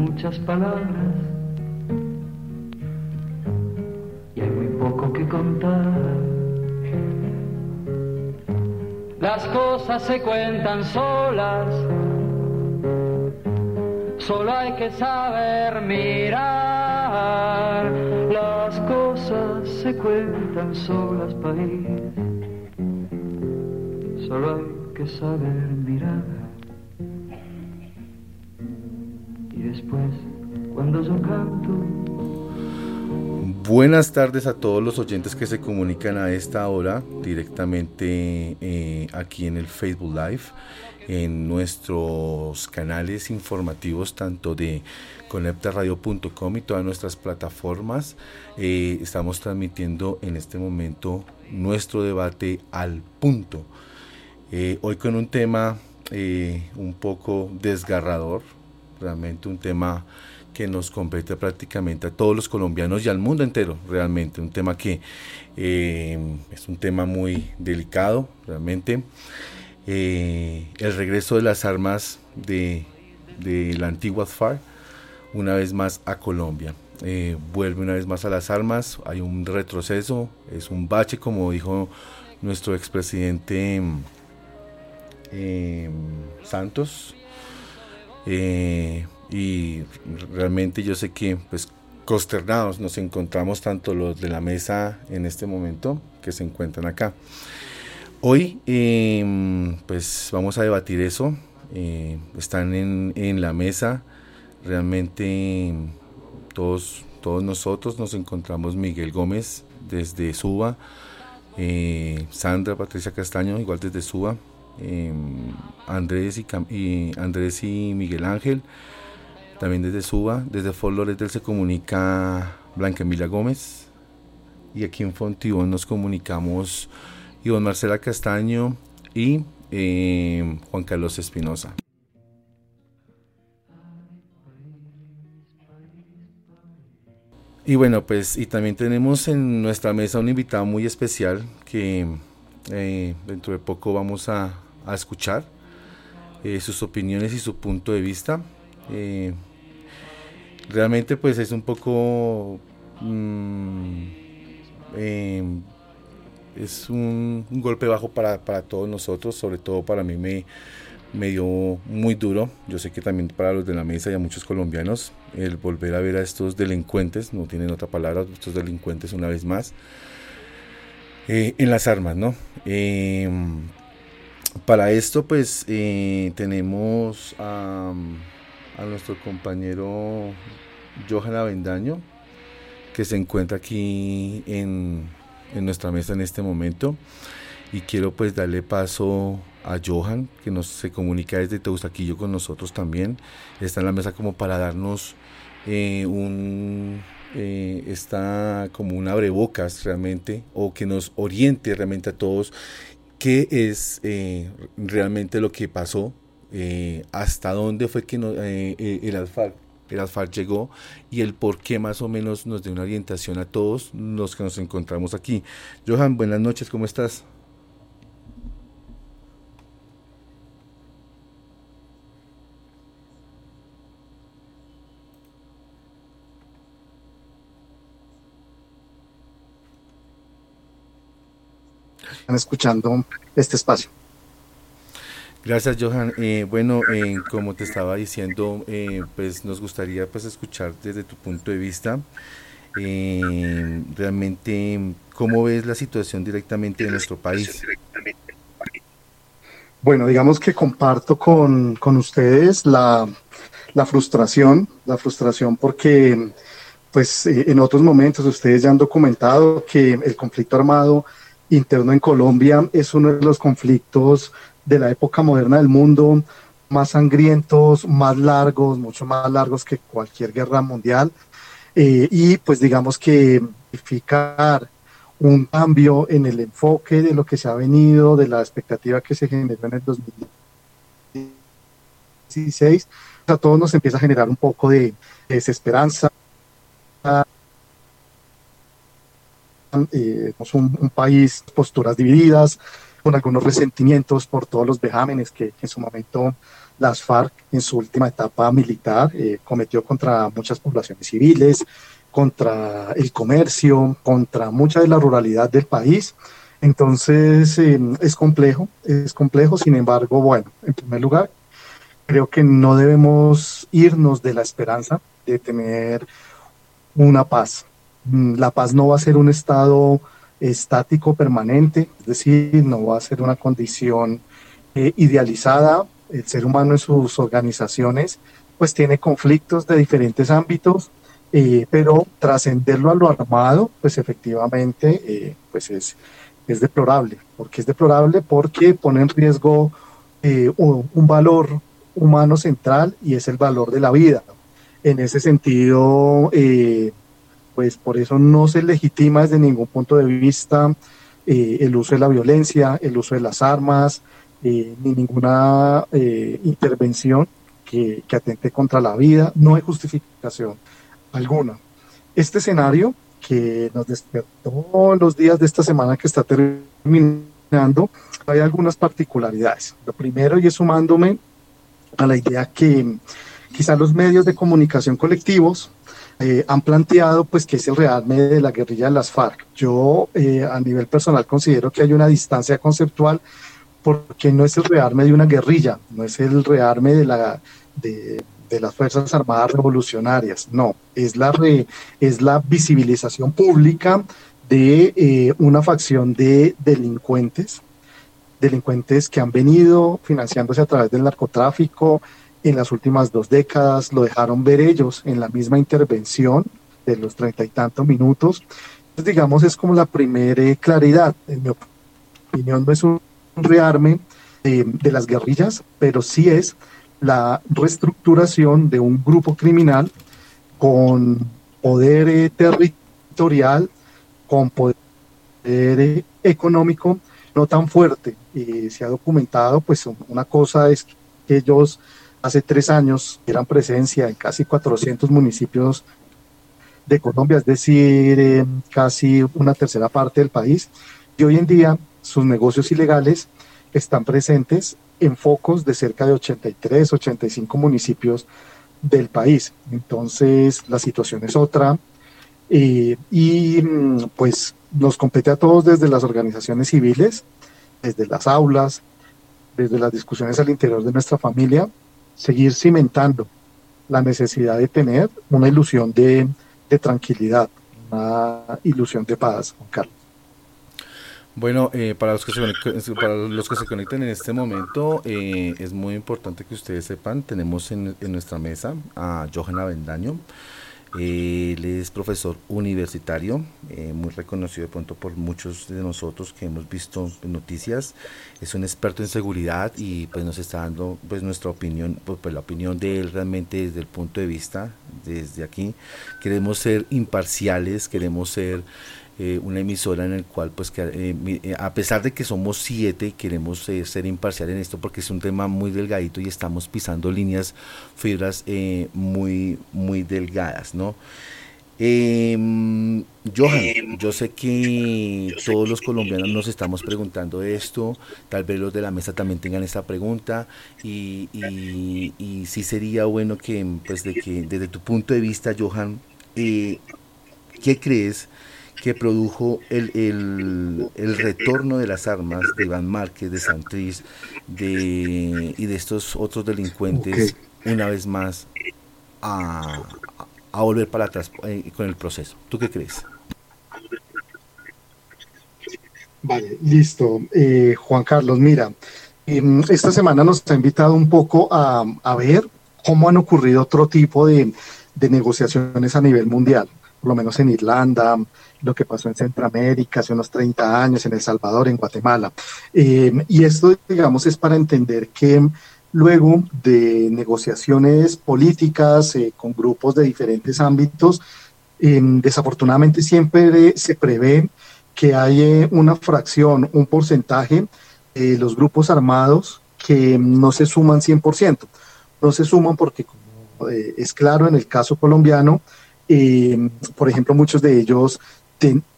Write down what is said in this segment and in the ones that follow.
muchas palabras y hay muy poco que contar. Las cosas se cuentan solas, solo hay que saber mirar. Las cosas se cuentan solas, país, solo hay que saber mirar. Buenas tardes a todos los oyentes que se comunican a esta hora directamente eh, aquí en el Facebook Live, en nuestros canales informativos tanto de conectaradio.com y todas nuestras plataformas. Eh, estamos transmitiendo en este momento nuestro debate al punto. Eh, hoy con un tema un poco desgarrador, realmente un tema que nos compete prácticamente a todos los colombianos y al mundo entero, realmente. Un tema que eh, es un tema muy delicado, realmente. Eh, el regreso de las armas de, de, la antigua FARC, una vez más a Colombia. Eh, vuelve una vez más a las armas, hay un retroceso, es un bache, como dijo nuestro expresidente Santos. Eh, y realmente yo sé que pues consternados nos encontramos tanto los de la mesa en este momento que se encuentran acá. Hoy em, pues vamos a debatir eso, eh, están en, en, la mesa, realmente todos, todos nosotros nos encontramos Miguel Gómez desde Suba, eh, Sandra Patricia Castaño igual desde Suba, em, Andrés, y, Andrés y Miguel Ángel, también desde Suba, desde Fort se comunica Blanca Emilia Gómez. Y aquí en Fontibón nos comunicamos Iván Marcela Castaño y eh, Juan Carlos Espinosa. Y bueno, pues y también tenemos en nuestra mesa un invitado muy especial que eh, dentro de poco vamos a, a escuchar eh, sus opiniones y su punto de vista. Eh, realmente pues es un poco mmm, eh, es un, golpe bajo para, para, todos nosotros. Sobre todo para mí me, me dio muy duro. Yo sé que también para los de la mesa y a muchos colombianos el volver a ver a estos delincuentes no tienen otra palabra estos delincuentes una vez más en las armas no para esto pues eh, tenemos a nuestro compañero Johan Avendaño, que se encuentra aquí en, en, nuestra mesa en este momento. Y quiero pues darle paso a Johan, que nos se comunica desde Teusaquillo con nosotros también. Está en la mesa como para darnos eh, un... Eh, está como un abrebocas realmente, o que nos oriente realmente a todos qué es eh, realmente lo que pasó eh, hasta dónde fue que no, eh, eh, el ASFAR el ASFAR llegó y el por qué más o menos nos dio una orientación a todos los que nos encontramos aquí. Johan, buenas noches, ¿cómo estás? Escuchando este espacio. Gracias, Johan. Eh, bueno, eh, como te estaba diciendo, eh, pues nos gustaría pues escuchar desde tu punto de vista realmente cómo ves la situación directamente en nuestro país. Bueno, digamos que comparto con, con ustedes la, la, frustración, la frustración porque pues en otros momentos ustedes ya han documentado que el conflicto armado interno en Colombia es uno de los conflictos de la época moderna del mundo, más sangrientos, más largos, mucho más largos que cualquier guerra mundial. Eh, y pues digamos que verificar un cambio en el enfoque de lo que se ha venido, de la expectativa que se generó en el 2016, a todos nos empieza a generar un poco de, desesperanza. Eh, un, un país, posturas divididas, con algunos resentimientos por todos los vejámenes que, en su momento las FARC en su última etapa militar eh, cometió contra muchas poblaciones civiles, contra el comercio, contra mucha de la ruralidad del país. Entonces em, es complejo, es complejo, sin embargo, bueno, en primer lugar, creo que no debemos irnos de la esperanza de tener una paz. Mm, la paz no va a ser un estado estático permanente, es decir, no va a ser una condición eh, idealizada. El ser humano en sus organizaciones pues tiene conflictos de diferentes ámbitos, eh, pero trascenderlo a lo armado, pues efectivamente, eh, pues es, es deplorable. porque es deplorable? Porque pone en riesgo un, un valor humano central y es el valor de la vida. En ese sentido, pues por eso no se legitima desde ningún punto de vista eh, el uso de la violencia, el uso de las armas, eh, ni ninguna eh, intervención que, que, atente contra la vida, no hay justificación alguna. Este escenario que nos despertó los días de esta semana que está terminando, hay algunas particularidades. Lo primero, y es sumándome a la idea que quizá los medios de comunicación colectivos eh, han planteado pues que es el rearme de la guerrilla de las FARC. Yo eh, a nivel personal considero que hay una distancia conceptual porque no es el rearme de una guerrilla, no es el rearme de, la, de, de las Fuerzas Armadas Revolucionarias, no, es la, re, es la visibilización pública de eh, una facción de delincuentes, delincuentes que han venido financiándose a través del narcotráfico, en las últimas dos décadas, lo dejaron ver ellos en la misma intervención de los treinta y tantos minutos. Entonces, digamos, es como la primera eh, claridad. En mi opinión, no es un rearme de, de las guerrillas, pero sí es la reestructuración de un grupo criminal con poder eh, territorial, con poder eh, económico no tan fuerte. Y se ha documentado, pues una cosa es que ellos hace tres años eran presencia en casi 400 municipios de Colombia, es decir, casi una tercera parte del país. Y hoy en día sus negocios ilegales están presentes en focos de cerca de 83, 85 municipios del país. Entonces, la situación es otra. Eh, y pues nos compete a todos desde las organizaciones civiles, desde las aulas, desde las discusiones al interior de nuestra familia, seguir cimentando la necesidad de tener una ilusión de, tranquilidad, una ilusión de paz, Juan Carlos. Bueno, eh, para, los que se para los que se conecten en este momento, eh, es muy importante que ustedes sepan, tenemos en, en nuestra mesa a Johanna Bendaño, él es profesor universitario, eh, muy reconocido de pronto por muchos de nosotros que hemos visto noticias. Es un experto en seguridad y pues nos está dando pues nuestra opinión, pues, pues, la opinión de él realmente desde el punto de vista, desde aquí. Queremos ser imparciales, queremos ser eh, una emisora en el cual, pues, que, eh, eh, a pesar de que somos siete, queremos ser imparcial en esto porque es un tema muy delgadito y estamos pisando líneas, fibras muy, muy delgadas, ¿no? Em, Johan, yo sé que todos los colombianos nos estamos preguntando esto, tal vez los de la mesa también tengan esta pregunta y, y, y sí sería bueno que, pues, de que desde tu punto de vista, Johan, ¿qué crees? Que produjo el, el, retorno de las armas de Iván Márquez, de Santrich de, y de estos otros delincuentes una vez más a, a volver para atrás eh, con el proceso. ¿Tú qué crees? Vale, listo. Eh, Juan Carlos, mira, em, esta semana nos ha invitado un poco a, a ver cómo han ocurrido otro tipo de, de negociaciones a nivel mundial, por lo menos en Irlanda, lo que pasó en Centroamérica hace unos 30 años, en El Salvador, en Guatemala. Eh, y esto, digamos, es para entender que luego de negociaciones políticas eh, con grupos de diferentes ámbitos, em, desafortunadamente siempre se prevé que hay eh, una fracción, un porcentaje de los grupos armados que no se suman 100%. No se suman porque, como es claro en el caso colombiano, por ejemplo, muchos de ellos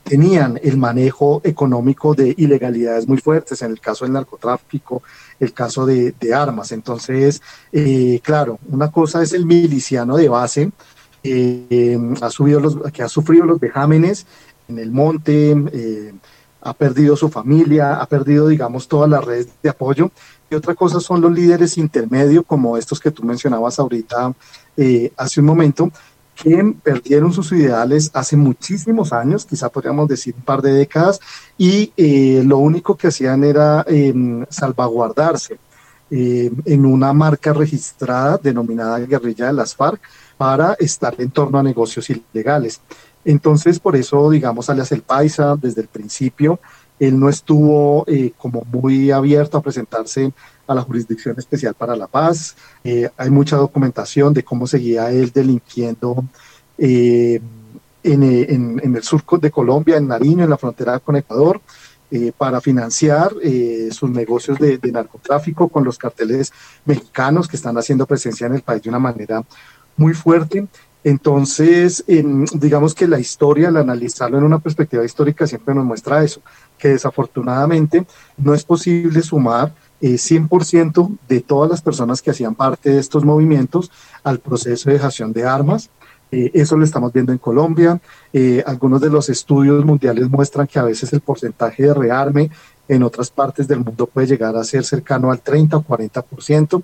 tenían el manejo económico de ilegalidades muy fuertes, en el caso del narcotráfico, el caso de, armas. Entonces, eh, claro, una cosa es el miliciano de base, eh, ha subido los, que ha sufrido los vejámenes en el monte, eh, ha perdido su familia, ha perdido, digamos, todas las redes de apoyo. Y otra cosa son los líderes intermedios, como estos que tú mencionabas ahorita hace un momento, perdieron sus ideales hace muchísimos años, quizá podríamos decir un par de décadas, y eh, lo único que hacían era em, salvaguardarse em, en una marca registrada denominada guerrilla de las FARC para estar en torno a negocios ilegales. Entonces, por eso, digamos, alias el Paisa, desde el principio, él no estuvo eh, como muy abierto a presentarse a la Jurisdicción Especial para la Paz. Eh, hay mucha documentación de cómo seguía él delinquiendo eh, en, el sur de Colombia, en Nariño, en la frontera con Ecuador, para financiar sus negocios de, narcotráfico con los carteles mexicanos que están haciendo presencia en el país de una manera muy fuerte. Entonces, digamos que la historia, al analizarlo en una perspectiva histórica, siempre nos muestra eso, que desafortunadamente no es posible sumar eh, 100% de todas las personas que hacían parte de estos movimientos al proceso de dejación de armas. Eh, eso lo estamos viendo en Colombia. Eh, algunos de los estudios mundiales muestran que a veces el porcentaje de rearme en otras partes del mundo puede llegar a ser cercano al 30 o 40%,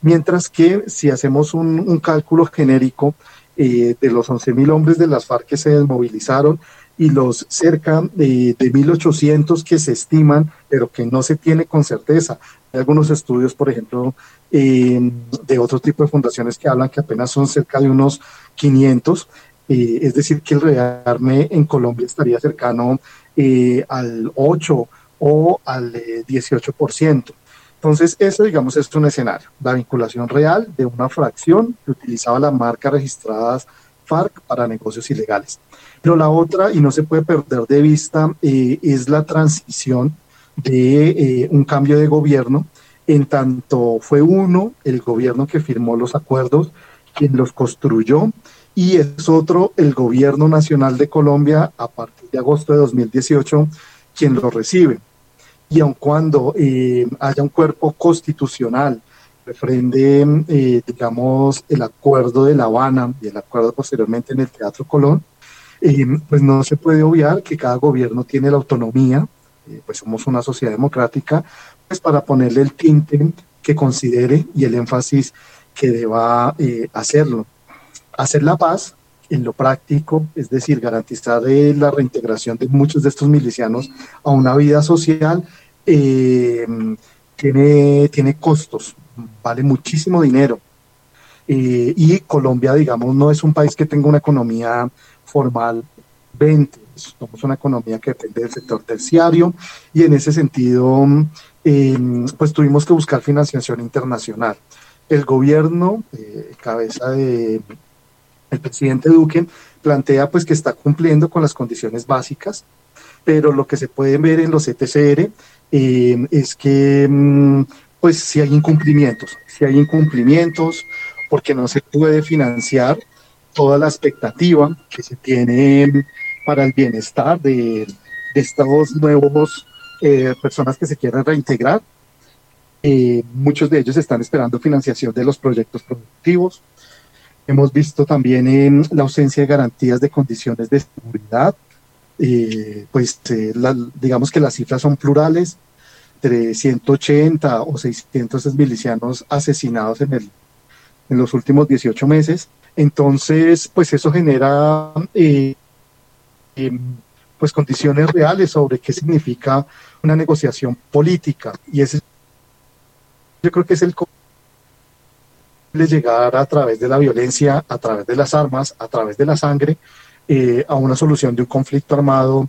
mientras que si hacemos un, un cálculo genérico eh, de los 11.000 hombres de las FARC que se desmovilizaron, y los cerca de, de 1.800 que se estiman, pero que no se tiene con certeza. Hay algunos estudios, por ejemplo, de otro tipo de fundaciones que hablan que apenas son cerca de unos 500, eh, es decir, que el rearme en Colombia estaría cercano eh, al 8 o al 18%. Eh, Entonces, eso, digamos, es un escenario, la vinculación real de una fracción que utilizaba las marcas registradas FARC para negocios ilegales. Pero la otra, y no se puede perder de vista, eh, es la transición de eh, un cambio de gobierno, en tanto fue uno, el gobierno que firmó los acuerdos, quien los construyó, y es otro, el gobierno nacional de Colombia, a partir de agosto de 2018, quien los recibe. Y aun cuando eh, haya un cuerpo constitucional refrende, digamos, el acuerdo de La Habana y el acuerdo posteriormente en el Teatro Colón, pues no se puede obviar que cada gobierno tiene la autonomía, eh, pues somos una sociedad democrática, pues para ponerle el tinte que considere y el énfasis que deba eh, hacerlo. Hacer la paz en lo práctico, es decir, garantizar eh, la reintegración de muchos de estos milicianos a una vida social, tiene, tiene costos, vale muchísimo dinero. y Colombia, digamos, no es un país que tenga una economía formalmente. Somos una economía que depende del sector terciario y en ese sentido, em, pues tuvimos que buscar financiación internacional. El gobierno, eh, cabeza de el presidente Duque, plantea pues que está cumpliendo con las condiciones básicas, pero lo que se puede ver en los ETCR em, es que em, pues si hay incumplimientos, si hay incumplimientos, porque no se puede financiar toda la expectativa que se tiene para el bienestar de, estos nuevos eh, personas que se quieren reintegrar. Eh, muchos de ellos están esperando financiación de los proyectos productivos. Hemos visto también en la ausencia de garantías de condiciones de seguridad. Eh, pues digamos que las cifras son plurales, entre 180 o 600 milicianos asesinados en, el, en los últimos 18 meses. Entonces, pues eso genera eh, em, pues condiciones reales sobre qué significa una negociación política. Y ese yo creo que es el llegar a través de la violencia, a través de las armas, a través de la sangre, eh, a una solución de un conflicto armado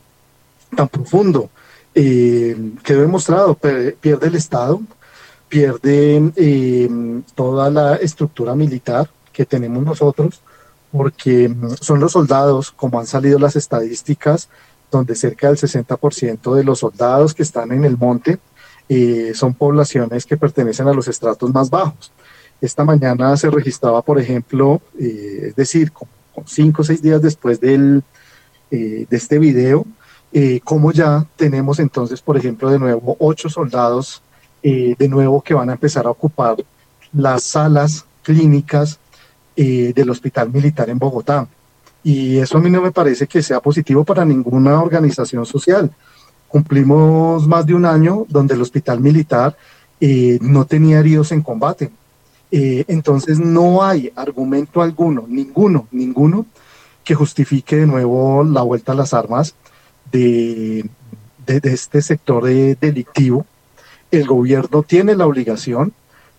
tan profundo. Eh, quedó demostrado, pierde el Estado, pierde em, toda la estructura militar, que tenemos nosotros, porque mm, son los soldados, como han salido las estadísticas, donde cerca del 60% de los soldados que están en el monte eh, son poblaciones que pertenecen a los estratos más bajos. Esta mañana se registraba, por ejemplo, eh, es decir, cinco o seis días después del, de este video, como ya tenemos entonces, por ejemplo, de nuevo ocho soldados de nuevo que van a empezar a ocupar las salas clínicas del Hospital Militar en Bogotá. Y eso a mí no me parece que sea positivo para ninguna organización social. Cumplimos más de un año donde el Hospital Militar eh, no tenía heridos en combate. Eh, entonces no hay argumento alguno, ninguno, ninguno, que justifique de nuevo la vuelta a las armas de, este sector delictivo. El gobierno tiene la obligación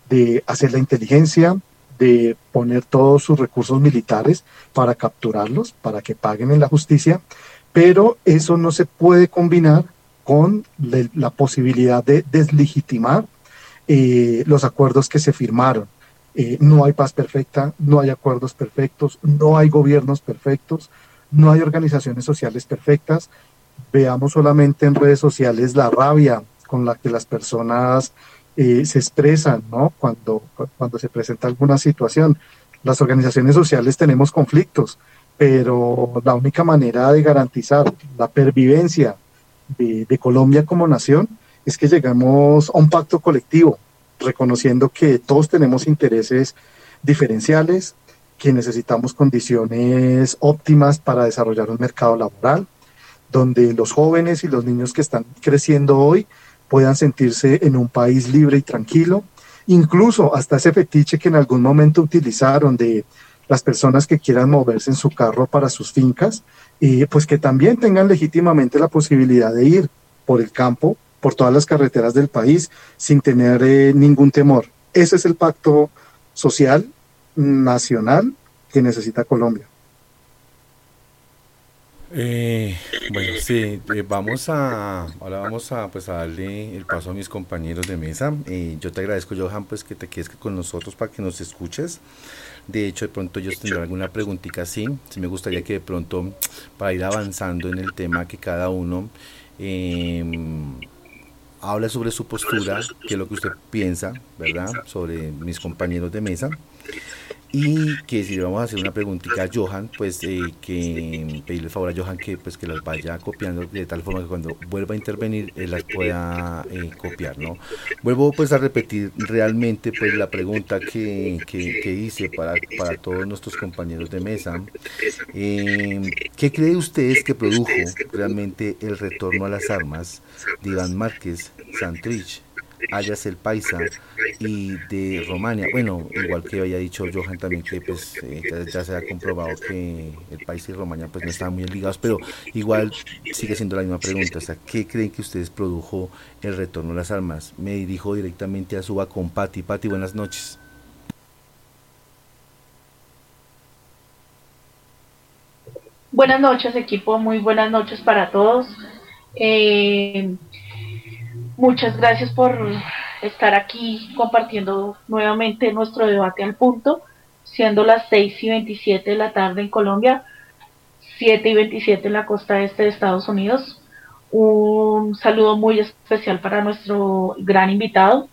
de hacer la inteligencia, de poner todos sus recursos militares para capturarlos, para que paguen en la justicia, pero eso no se puede combinar con la posibilidad de deslegitimar eh, los acuerdos que se firmaron. Eh, no hay paz perfecta, no hay acuerdos perfectos, no hay gobiernos perfectos, no hay organizaciones sociales perfectas. Veamos solamente en redes sociales la rabia con la que las personas eh, se expresan, ¿no? Cuando, cuando se presenta alguna situación. Las organizaciones sociales tenemos conflictos, pero la única manera de garantizar la pervivencia de, de Colombia como nación es que llegamos a un pacto colectivo, reconociendo que todos tenemos intereses diferenciales, que necesitamos condiciones óptimas para desarrollar un mercado laboral, donde los jóvenes y los niños que están creciendo hoy puedan sentirse en un país libre y tranquilo, incluso hasta ese fetiche que en algún momento utilizaron de las personas que quieran moverse en su carro para sus fincas, y pues que también tengan legítimamente la posibilidad de ir por el campo, por todas las carreteras del país, sin tener eh, ningún temor. Ese es el pacto social nacional que necesita Colombia. Eh, bueno, sí, eh, vamos a, ahora vamos a, pues, a darle el paso a mis compañeros de mesa. Eh, yo te agradezco, Johan, pues que te quedes con nosotros para que nos escuches. De hecho, de pronto ellos tendrán alguna preguntita así. Sí me gustaría que de pronto, para ir avanzando en el tema, que cada uno eh, habla sobre su postura, qué es lo que usted piensa, ¿verdad? Sobre mis compañeros de mesa y que si le vamos a hacer una preguntita a Johan, pues eh, que pedirle favor a Johan que pues que las vaya copiando de tal forma que cuando vuelva a intervenir él las pueda eh, copiar, ¿no? Vuelvo pues a repetir realmente pues la pregunta que, que, hice para, para todos nuestros compañeros de mesa. Eh, ¿Qué cree ustedes que produjo realmente el retorno a las armas de Iván Márquez Santrich? Ayas el Paisa y de Romania. Bueno, igual que había dicho Johan también que pues eh, ya, se ha comprobado que el Paisa y Romania pues no estaban muy ligados, pero igual sigue siendo la misma pregunta. ¿qué creen que ustedes produjo el retorno a las armas? Me dirijo directamente a Suba con Pati. Pati, buenas noches. Buenas noches equipo, muy buenas noches para todos. Eh, Muchas gracias por estar aquí compartiendo nuevamente nuestro debate al punto, siendo las 6 y 27 de la tarde en Colombia, 7 y 27 en la costa este de Estados Unidos. Un saludo muy especial para nuestro gran invitado,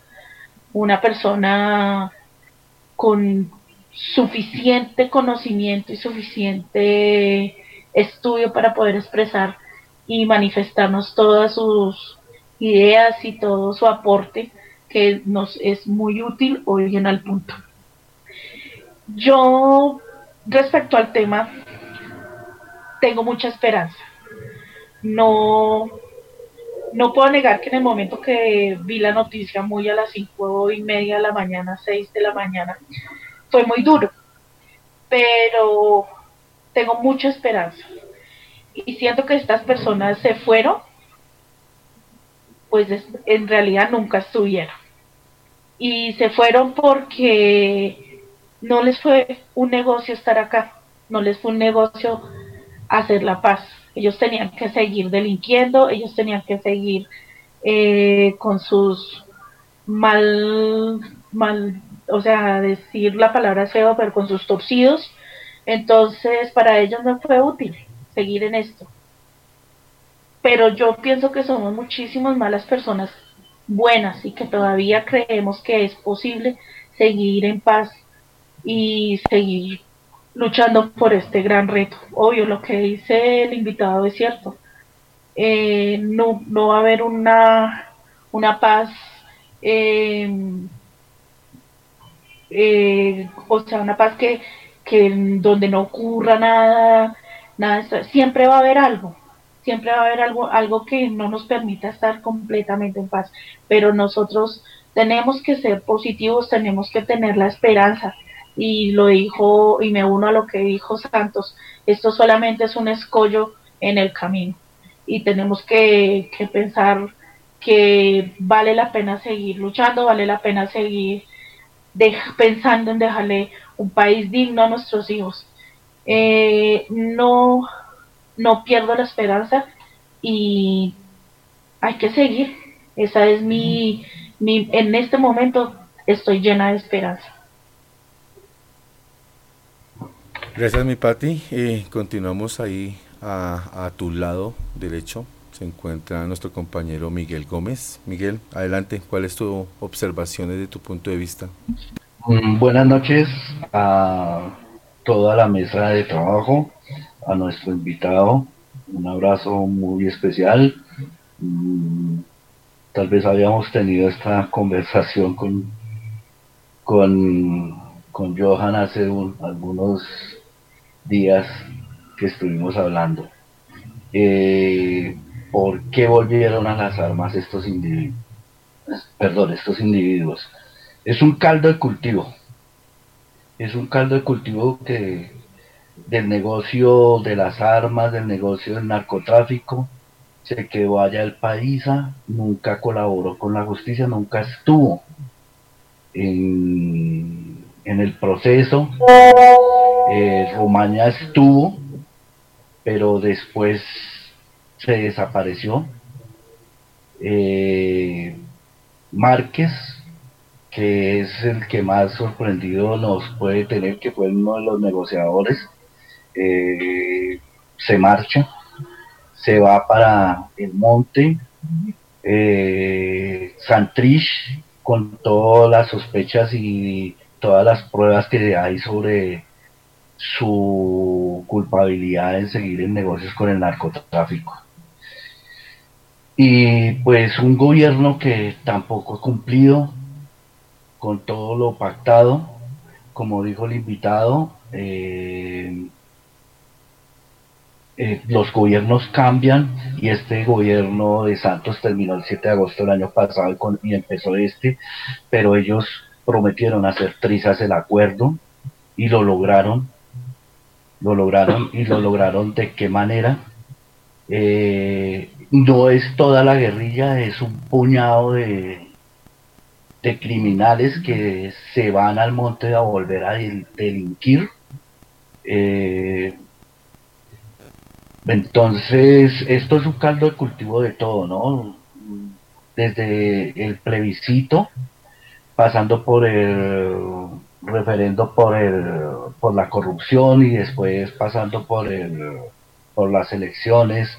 una persona con suficiente conocimiento y suficiente estudio para poder expresar y manifestarnos todas sus ideas y todo su aporte que nos es muy útil hoy en al punto. Yo, respecto al tema, tengo mucha esperanza. No, no puedo negar que en el momento que vi la noticia muy a las cinco y media de la mañana, seis de la mañana, fue muy duro. Pero tengo mucha esperanza. Y siento que estas personas se fueron pues en realidad nunca estuvieron. Y se fueron porque no les fue un negocio estar acá, no les fue un negocio hacer la paz. Ellos tenían que seguir delinquiendo, ellos tenían que seguir eh, con sus mal, mal, o sea, decir la palabra feo, pero con sus torcidos. Entonces, para ellos no fue útil seguir en esto pero yo pienso que somos muchísimas malas personas buenas y que todavía creemos que es posible seguir en paz y seguir luchando por este gran reto. Obvio, lo que dice el invitado es cierto. Eh, no, no va a haber una, una paz, em, eh, o sea, una paz que, que donde no ocurra nada, nada, siempre va a haber algo, siempre va a haber algo, algo que no nos permita estar completamente en paz, pero nosotros tenemos que ser positivos, tenemos que tener la esperanza, y lo dijo, y me uno a lo que dijo Santos, esto solamente es un escollo en el camino. Y tenemos que, pensar que vale la pena seguir luchando, vale la pena seguir pensando en dejarle un país digno a nuestros hijos. Eh, no, no pierdo la esperanza y hay que seguir. Esa es mi, mi, en este momento estoy llena de esperanza. Gracias, mi Patti. Eh, continuamos ahí a, tu lado derecho. Se encuentra nuestro compañero Miguel Gómez. Miguel, adelante. ¿Cuál es tu observación desde tu punto de vista? Mm, buenas noches a toda la mesa de trabajo, a nuestro invitado. Un abrazo muy especial. Mm, tal vez habíamos tenido esta conversación con, con, con Johan hace algunos días que estuvimos hablando. Eh, ¿Por qué volvieron a las armas estos individuos? Perdón, estos individuos. Es un caldo de cultivo. Es un caldo de cultivo que del negocio de las armas, del negocio del narcotráfico, se quedó allá el país, nunca colaboró con la justicia, nunca estuvo en, en el proceso, eh, Romaña estuvo, pero después se desapareció. Eh, Márquez, que es el que más sorprendido nos puede tener, que fue uno de los negociadores, eh, se marcha, se va para el monte. Santrich, con todas las sospechas y todas las pruebas que hay sobre su culpabilidad en seguir en negocios con el narcotráfico. Y pues un gobierno que tampoco ha cumplido con todo lo pactado, como dijo el invitado, eh, eh, los gobiernos cambian y este gobierno de Santos terminó el 7 de agosto del año pasado y, empezó este, pero ellos prometieron hacer trizas el acuerdo y lo lograron lo lograron y lo lograron de qué manera. Eh, no es toda la guerrilla, es un puñado de, de criminales que se van al monte a volver a delinquir. Eh, entonces, esto es un caldo de cultivo de todo, ¿no? Desde el plebiscito, pasando por el referendo por el por la corrupción y después pasando por el por las elecciones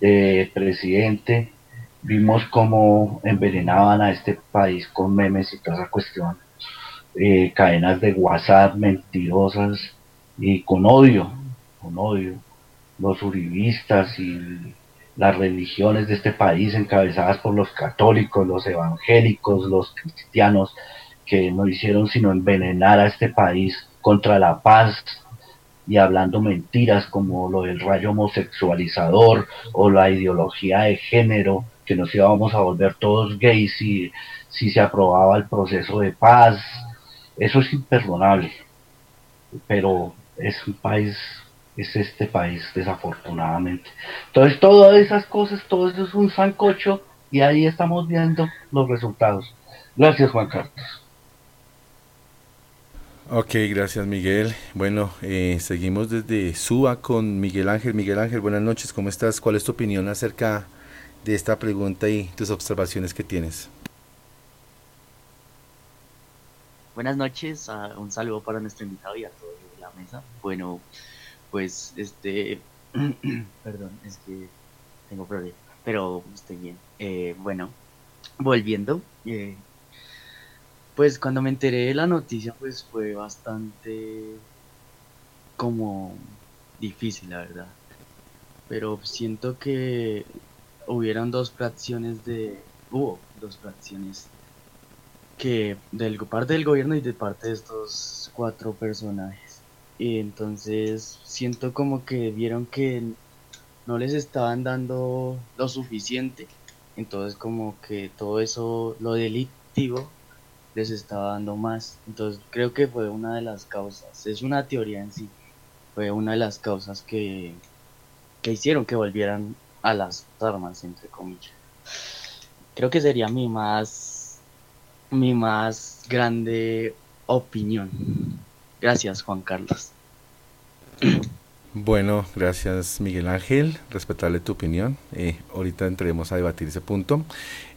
de presidente vimos cómo envenenaban a este país con memes y toda esa cuestión eh, cadenas de WhatsApp mentirosas y con odio con odio los uribistas y las religiones de este país encabezadas por los católicos, los evangélicos, los cristianos, que no hicieron sino envenenar a este país contra la paz y hablando mentiras como lo del rayo homosexualizador o la ideología de género, que nos íbamos a volver todos gays si, si se aprobaba el proceso de paz. Eso es imperdonable. Pero es un país, es este país desafortunadamente. Entonces todas esas cosas, todo eso es un sancocho y ahí estamos viendo los resultados. Gracias Juan Carlos. Ok, gracias Miguel. Bueno, eh, seguimos desde SUA con Miguel Ángel. Miguel Ángel, buenas noches, ¿cómo estás? ¿Cuál es tu opinión acerca de esta pregunta y tus observaciones que tienes? Buenas noches, uh, un saludo para nuestro invitado y a todos de la mesa. Bueno, pues este, perdón, es que tengo problemas, pero estoy bien. Eh, bueno, volviendo, eh, pues cuando me enteré de la noticia, pues fue bastante como difícil, la verdad. Pero siento que hubieron dos fracciones de... Hubo dos fracciones que del parte del gobierno y de parte de estos cuatro personajes. Y entonces siento como que vieron que no les estaban dando lo suficiente. Entonces como que todo eso, lo delictivo, les estaba dando más. Entonces creo que fue una de las causas. Es una teoría en sí. Fue una de las causas que, que hicieron que volvieran a las armas, entre comillas. Creo que sería mi más, mi más grande opinión. Gracias, Juan Carlos. Bueno, gracias Miguel Ángel, respetarle tu opinión. Eh, ahorita entremos a debatir ese punto.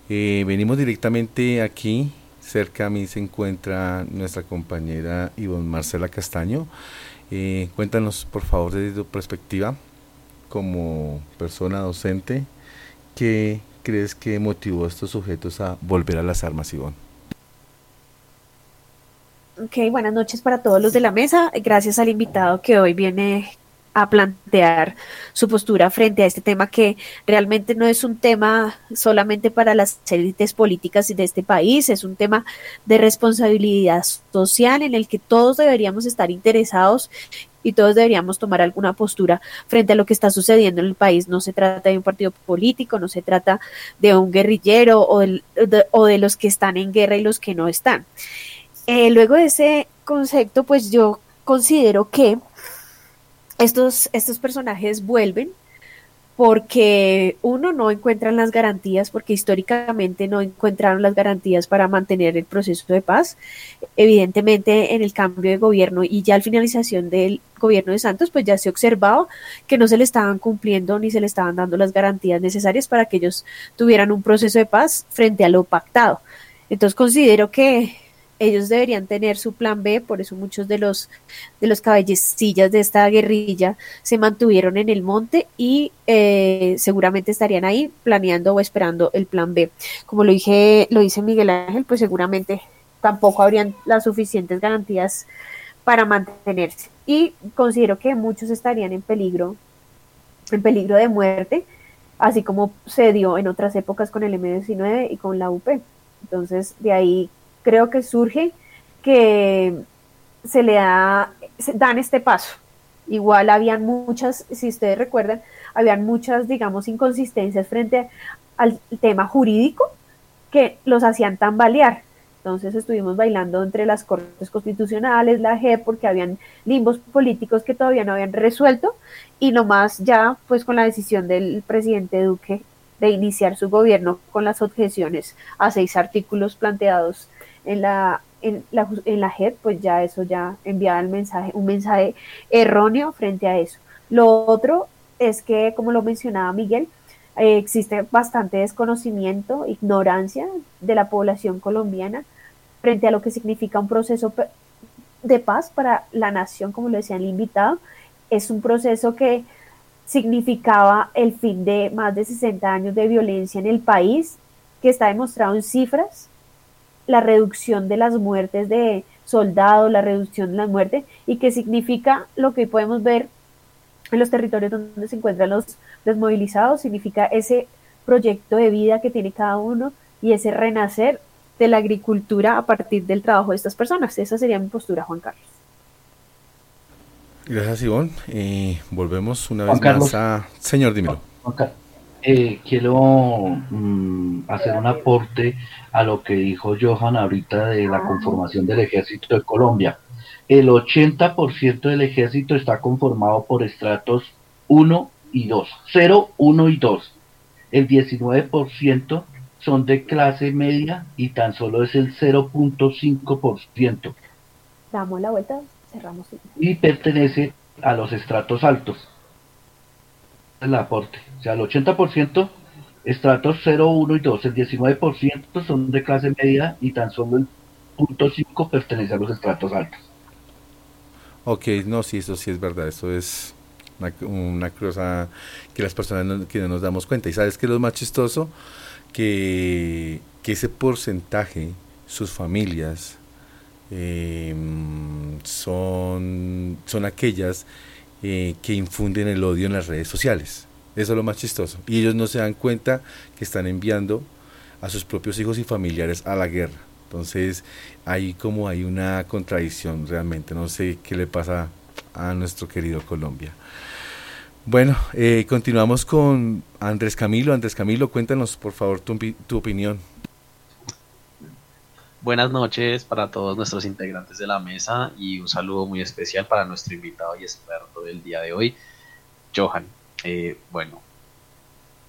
Eh, venimos directamente aquí, cerca a mí se encuentra nuestra compañera Ivonne Marcela Castaño. Eh, cuéntanos por favor desde tu perspectiva como persona docente, ¿qué crees que motivó a estos sujetos a volver a las armas, Ivonne? Ok, buenas noches para todos los de la mesa. Gracias al invitado que hoy viene a plantear su postura frente a este tema que realmente no es un tema solamente para las élites políticas de este país, es un tema de responsabilidad social en el que todos deberíamos estar interesados y todos deberíamos tomar alguna postura frente a lo que está sucediendo en el país. No se trata de un partido político, no se trata de un guerrillero o de, los que están en guerra y los que no están. Eh, luego de ese concepto, pues yo considero que estos, estos personajes vuelven porque uno no encuentran las garantías, porque históricamente no encontraron las garantías para mantener el proceso de paz. Evidentemente, en el cambio de gobierno y ya al finalización del gobierno de Santos, pues ya se observaba que no se le estaban cumpliendo ni se le estaban dando las garantías necesarias para que ellos tuvieran un proceso de paz frente a lo pactado. Entonces considero que ellos deberían tener su plan B, por eso muchos de los de los cabecillas de esta guerrilla se mantuvieron en el monte y eh, seguramente estarían ahí planeando o esperando el plan B. Como lo dije, lo dice Miguel Ángel, pues seguramente tampoco habrían las suficientes garantías para mantenerse. Y considero que muchos estarían en peligro, en peligro de muerte, así como se dio en otras épocas con el M19 y con la UP. Entonces, de ahí creo que surge que se le da, se dan este paso. Igual habían muchas, si ustedes recuerdan, habían muchas, digamos, inconsistencias frente al tema jurídico que los hacían tambalear. Entonces estuvimos bailando entre las cortes constitucionales, la G, porque habían limbos políticos que todavía no habían resuelto y nomás ya pues con la decisión del presidente Duque de iniciar su gobierno con las objeciones a seis artículos planteados en la, en la, en la JEP, pues ya eso ya enviaba el mensaje, un mensaje erróneo frente a eso. Lo otro es que, como lo mencionaba Miguel, eh, existe bastante desconocimiento, ignorancia de la población colombiana frente a lo que significa un proceso de paz para la nación, como lo decía el invitado. Es un proceso que significaba el fin de más de 60 años de violencia en el país, que está demostrado en cifras, la reducción de las muertes de soldados, la reducción de las muertes, y que significa lo que podemos ver en los territorios donde se encuentran los desmovilizados, significa ese proyecto de vida que tiene cada uno y ese renacer de la agricultura a partir del trabajo de estas personas. Esa sería mi postura, Juan Carlos. Gracias, Ivonne. y volvemos una vez más a... Señor, dímelo. Eh, quiero mm, hacer un aporte a lo que dijo Johan ahorita de la conformación del ejército de Colombia. El 80% del ejército está conformado por estratos 1 y 2, 0, 1 y 2. El 19% son de clase media y tan solo es el 0.5%. Damos la vuelta, cerramos. Y pertenece a los estratos altos el aporte. O sea, el 80% estratos 0, 1 y 2, el 19% son de clase media y tan solo el 0.5 pertenece a los estratos altos. Ok, no, sí, eso sí es verdad, eso es una, cosa que las personas no, que no nos damos cuenta. Y sabes que lo más chistoso, que, que ese porcentaje, sus familias, em, son, son aquellas eh, que infunden el odio en las redes sociales. Eso es lo más chistoso. Y ellos no se dan cuenta que están enviando a sus propios hijos y familiares a la guerra. Entonces, ahí como hay una contradicción realmente. No sé qué le pasa a nuestro querido Colombia. Bueno, eh, continuamos con Andrés Camilo. Andrés Camilo, cuéntanos por favor tu, tu opinión. Buenas noches para todos nuestros integrantes de la mesa y un saludo muy especial para nuestro invitado y experto del día de hoy, Johan. Eh, bueno,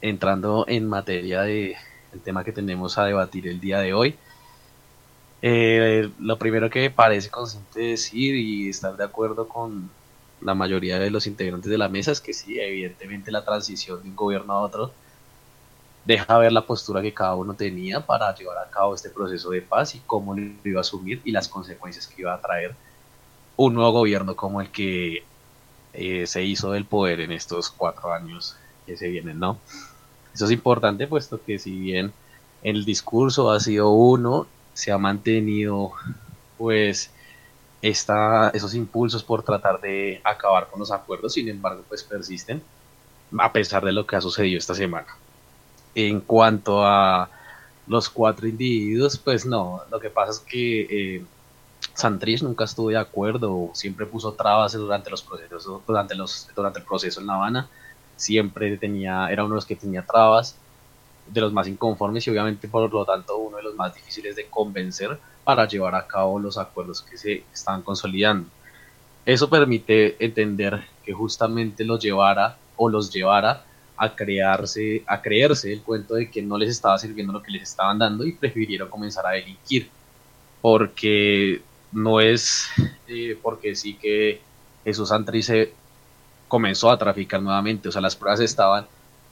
entrando en materia de el tema que tenemos a debatir el día de hoy, eh, lo primero que me parece consciente decir y estar de acuerdo con la mayoría de los integrantes de la mesa es que sí, evidentemente la transición de un gobierno a otro deja ver la postura que cada uno tenía para llevar a cabo este proceso de paz y cómo lo iba a asumir y las consecuencias que iba a traer un nuevo gobierno como el que eh, se hizo del poder en estos cuatro años que se vienen, ¿no? Eso es importante puesto que si bien el discurso ha sido uno, se ha mantenido pues esta, esos impulsos por tratar de acabar con los acuerdos, sin embargo pues persisten a pesar de lo que ha sucedido esta semana. En cuanto a los cuatro individuos, pues no, lo que pasa es que eh, Santrich nunca estuvo de acuerdo, siempre puso trabas durante los procesos, durante los, durante el proceso en La Habana, siempre tenía, era uno de los que tenía trabas, de los más inconformes y obviamente por lo tanto uno de los más difíciles de convencer para llevar a cabo los acuerdos que se estaban consolidando. Eso permite entender que justamente los llevara o los llevara a crearse, a creerse el cuento de que no les estaba sirviendo lo que les estaban dando y prefirieron comenzar a delinquir. Porque no es eh, porque sí que Jesús Antrice comenzó a traficar nuevamente, o sea, las pruebas estaban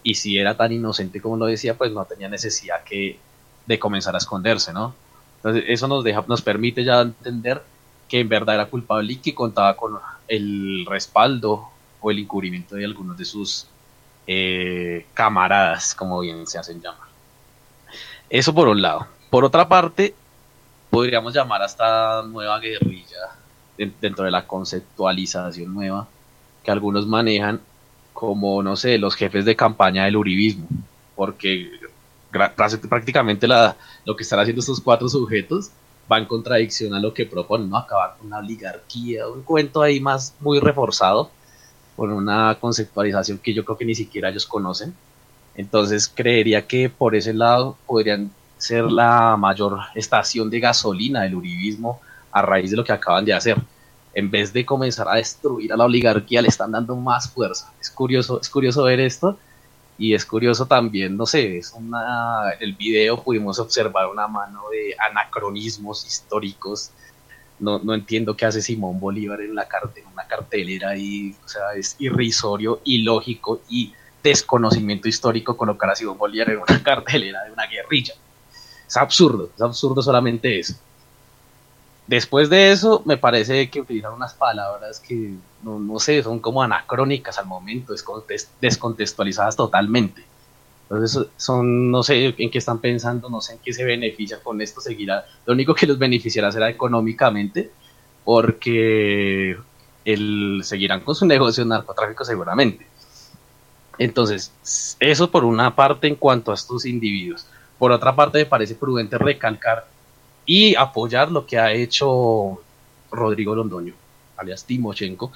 y si era tan inocente como lo decía, pues no tenía necesidad que de comenzar a esconderse, ¿no? Entonces eso nos deja, nos permite ya entender que en verdad era culpable y que contaba con el respaldo o el encubrimiento de algunos de sus eh, camaradas, como bien se hacen llamar. Eso por un lado. Por otra parte, podríamos llamar a esta nueva guerrilla dentro de la conceptualización nueva que algunos manejan como, no sé, los jefes de campaña del uribismo, porque prácticamente lo que están haciendo estos cuatro sujetos va en contradicción a lo que proponen, ¿no? Acabar con una oligarquía, un cuento ahí más muy reforzado, con una conceptualización que yo creo que ni siquiera ellos conocen. Entonces creería que por ese lado podrían ser la mayor estación de gasolina del uribismo a raíz de lo que acaban de hacer. En vez de comenzar a destruir a la oligarquía, le están dando más fuerza. Es curioso, es curioso ver esto y es curioso también, no sé, es una, en el video pudimos observar una mano de anacronismos históricos. No, no entiendo qué hace Simón Bolívar en, la una cartelera y, o sea, es irrisorio, ilógico y desconocimiento histórico colocar a Simón Bolívar en una cartelera de una guerrilla. Es absurdo, es absurdo solamente eso. Después de eso, me parece que utilizan unas palabras que, no, sé, son como anacrónicas al momento, descontextualizadas totalmente. Entonces, son, no sé en qué están pensando, no sé en qué se beneficia con esto, seguirá. Lo único que los beneficiará será económicamente, porque el, seguirán con su negocio de narcotráfico seguramente. Entonces, eso por una parte en cuanto a estos individuos. Por otra parte, me parece prudente recalcar y apoyar lo que ha hecho Rodrigo Londoño, alias Timochenko.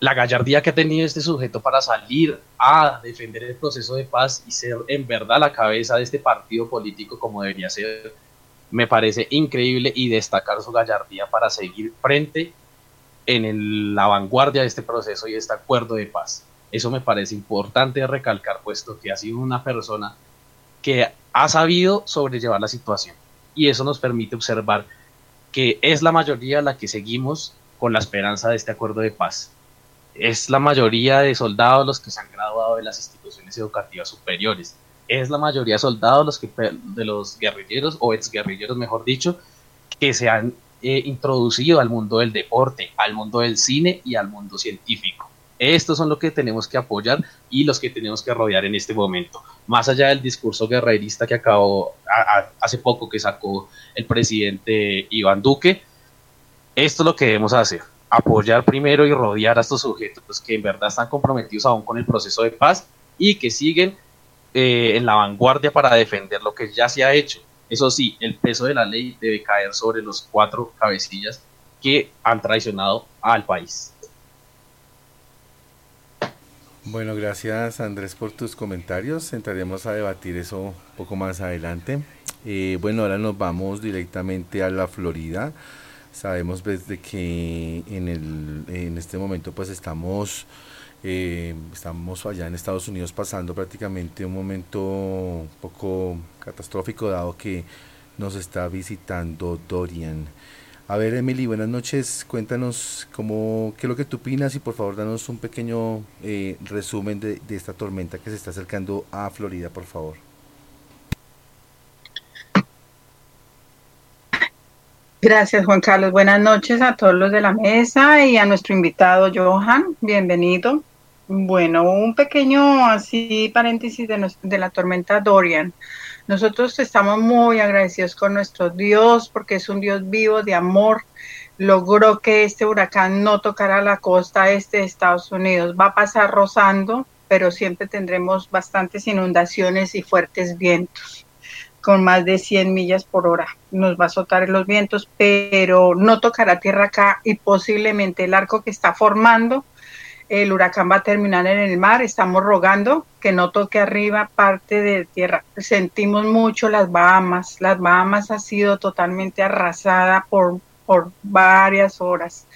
La gallardía que ha tenido este sujeto para salir a defender el proceso de paz y ser en verdad la cabeza de este partido político como debería ser, me parece increíble y destacar su gallardía para seguir frente en la vanguardia de este proceso y este acuerdo de paz. Eso me parece importante recalcar, puesto que ha sido una persona que ha sabido sobrellevar la situación y eso nos permite observar que es la mayoría la que seguimos con la esperanza de este acuerdo de paz. Es la mayoría de soldados los que se han graduado de las instituciones educativas superiores. Es la mayoría de soldados los que, de los guerrilleros o exguerrilleros, mejor dicho, que se han eh, introducido al mundo del deporte, al mundo del cine y al mundo científico. Estos son los que tenemos que apoyar y los que tenemos que rodear en este momento. Más allá del discurso guerrerista que acabó hace poco que sacó el presidente Iván Duque, esto es lo que debemos hacer. Apoyar primero y rodear a estos sujetos que en verdad están comprometidos aún con el proceso de paz y que siguen eh, en la vanguardia para defender lo que ya se ha hecho. Eso sí, el peso de la ley debe caer sobre los cuatro cabecillas que han traicionado al país. Bueno, gracias Andrés por tus comentarios. Entraremos a debatir eso un poco más adelante. Eh, bueno, ahora nos vamos directamente a la Florida. Sabemos desde que en, el, en este momento pues estamos, eh, estamos allá en Estados Unidos pasando prácticamente un momento un poco catastrófico dado que nos está visitando Dorian. A ver, Emily, buenas noches. Cuéntanos cómo, qué es lo que tú opinas y por favor danos un pequeño eh, resumen de, de esta tormenta que se está acercando a Florida, por favor. Gracias, Juan Carlos. Buenas noches a todos los de la mesa y a nuestro invitado Johan. Bienvenido. Bueno, un pequeño así paréntesis de, la tormenta Dorian. Nosotros estamos muy agradecidos con nuestro Dios porque es un Dios vivo de amor. Logró que este huracán no tocara la costa este de Estados Unidos. Va a pasar rozando, pero siempre tendremos bastantes inundaciones y fuertes vientos con más de 100 millas por hora. Nos va a azotar los vientos, pero no tocará tierra acá y posiblemente el arco que está formando, el huracán va a terminar en el mar. Estamos rogando que no toque arriba parte de tierra. Sentimos mucho las Bahamas. Las Bahamas ha sido totalmente arrasada por, por varias horas.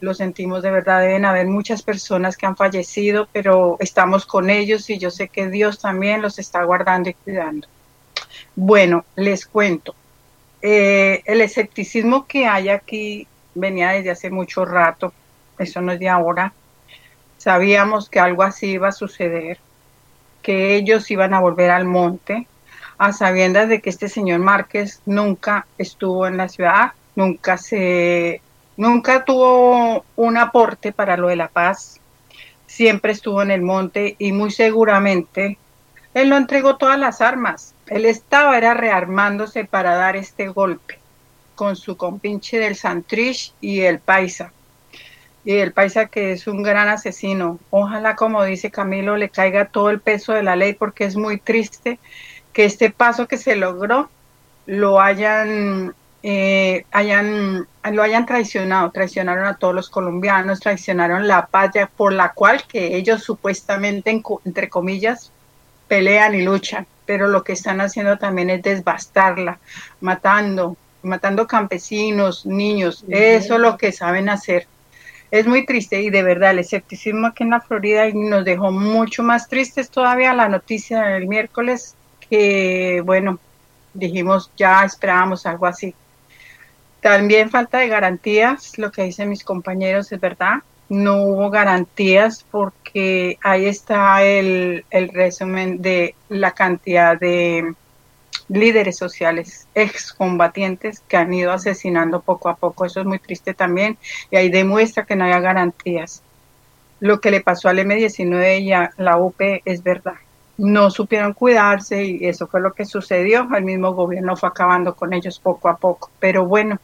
Lo sentimos de verdad, deben haber muchas personas que han fallecido, pero estamos con ellos y yo sé que Dios también los está guardando y cuidando. Bueno, les cuento. Eh, el escepticismo que hay aquí venía desde hace mucho rato, eso no es de ahora. Sabíamos que algo así iba a suceder, que ellos iban a volver al monte, a sabiendas de que este señor Márquez nunca estuvo en la ciudad, nunca se, nunca tuvo un aporte para lo de la paz, siempre estuvo en el monte y muy seguramente él no entregó todas las armas, él estaba era rearmándose para dar este golpe con su compinche del Santrich y el Paisa. Y el Paisa que es un gran asesino. Ojalá, como dice Camilo, le caiga todo el peso de la ley porque es muy triste que este paso que se logró lo hayan, eh, hayan, lo hayan traicionado. Traicionaron a todos los colombianos, traicionaron la patria por la cual que ellos supuestamente, entre comillas, pelean y luchan pero lo que están haciendo también es desbastarla, matando, matando campesinos, niños, eso es lo que saben hacer. Es muy triste y de verdad el escepticismo aquí en la Florida nos dejó mucho más tristes todavía la noticia del miércoles que, bueno, dijimos ya esperábamos algo así. También falta de garantías, lo que dicen mis compañeros es verdad no hubo garantías porque ahí está el, resumen de la cantidad de líderes sociales, excombatientes que han ido asesinando poco a poco. Eso es muy triste también y ahí demuestra que no hay garantías. Lo que le pasó al M19 y a la UP es verdad. No supieron cuidarse y eso fue lo que sucedió. El mismo gobierno fue acabando con ellos poco a poco. Pero bueno,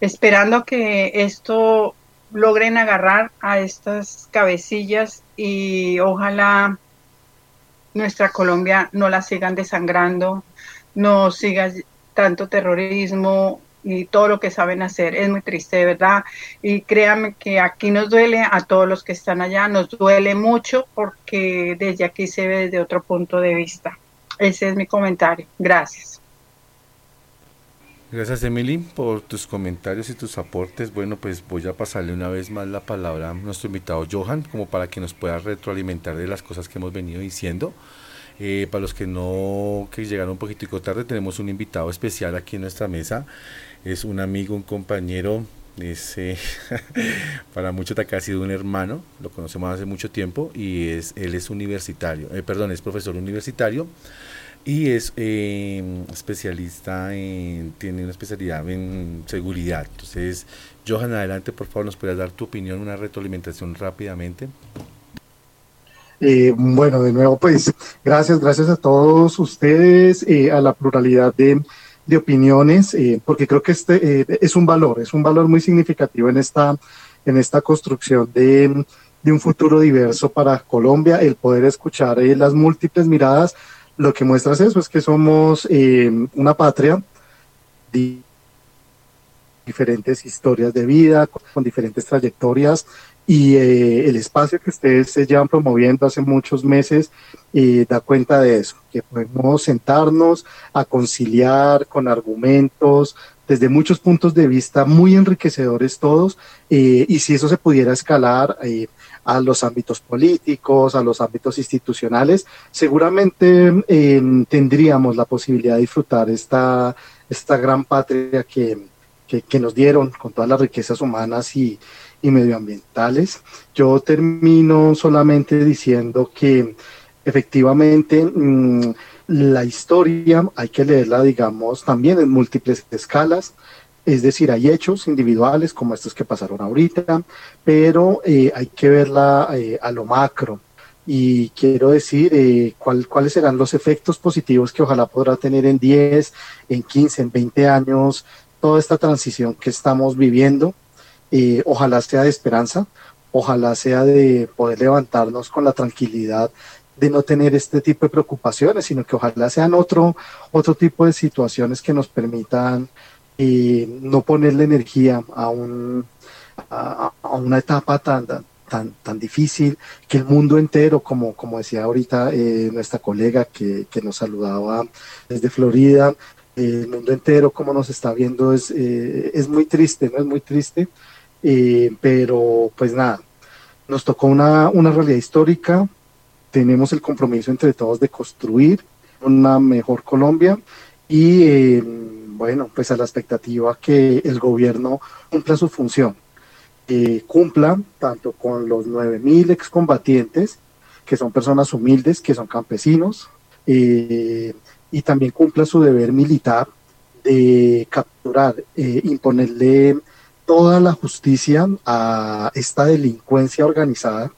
esperando que esto logren agarrar a estas cabecillas y ojalá nuestra Colombia no la sigan desangrando, no siga tanto terrorismo y todo lo que saben hacer. Es muy triste, de verdad. Y créanme que aquí nos duele a todos los que están allá, nos duele mucho porque desde aquí se ve desde otro punto de vista. Ese es mi comentario. Gracias. Gracias Emily por tus comentarios y tus aportes. Bueno, pues voy a pasarle una vez más la palabra a nuestro invitado Johan, como para que nos pueda retroalimentar de las cosas que hemos venido diciendo. Eh, para los que no, que llegaron un poquitico tarde, tenemos un invitado especial aquí en nuestra mesa. Es un amigo, un compañero, es, eh, para muchos acá ha sido un hermano, lo conocemos hace mucho tiempo y es, él es universitario, eh, perdón, es profesor universitario y es eh, especialista en, tiene una especialidad en seguridad. Entonces, Johan, adelante, por favor, nos puedes dar tu opinión, una retroalimentación rápidamente. Eh, bueno, de nuevo, pues gracias, gracias a todos ustedes, eh, a la pluralidad de, de opiniones, eh, porque creo que este eh, es un valor, es un valor muy significativo en esta, en esta construcción de, de un futuro diverso para Colombia, el poder escuchar eh, las múltiples miradas lo que muestra es eso, es que somos eh, una patria de diferentes historias de vida, con, con diferentes trayectorias y eh, el espacio que ustedes se llevan promoviendo hace muchos meses eh, da cuenta de eso, que podemos sentarnos a conciliar con argumentos desde muchos puntos de vista muy enriquecedores todos eh, y si eso se pudiera escalar eh, a los ámbitos políticos, a los ámbitos institucionales, seguramente eh, tendríamos la posibilidad de disfrutar esta, esta gran patria que, que, nos dieron con todas las riquezas humanas y, medioambientales. Yo termino solamente diciendo que efectivamente mmm, la historia hay que leerla, digamos, también en múltiples escalas. Es decir, hay hechos individuales como estos que pasaron ahorita, pero eh, hay que verla eh, a lo macro. Y quiero decir eh, cuál, cuáles serán los efectos positivos que ojalá podrá tener en 10, en 15, en 20 años toda esta transición que estamos viviendo. Ojalá sea de esperanza, ojalá sea de poder levantarnos con la tranquilidad de no tener este tipo de preocupaciones, sino que ojalá sean otro, otro tipo de situaciones que nos permitan y no ponerle energía a, un, a, a una etapa tan, tan, tan difícil que el mundo entero, como, como decía ahorita eh, nuestra colega que, que, nos saludaba desde Florida, eh, el mundo entero como nos está viendo es, eh, es muy triste, ¿no? Es muy triste, eh, pero pues nada, nos tocó una, una realidad histórica, tenemos el compromiso entre todos de construir una mejor Colombia y eh, bueno, pues a la expectativa que el gobierno cumpla su función, eh, cumpla tanto con los 9.000 excombatientes, que son personas humildes, que son campesinos, eh, y también cumpla su deber militar de capturar, eh, imponerle toda la justicia a esta delincuencia organizada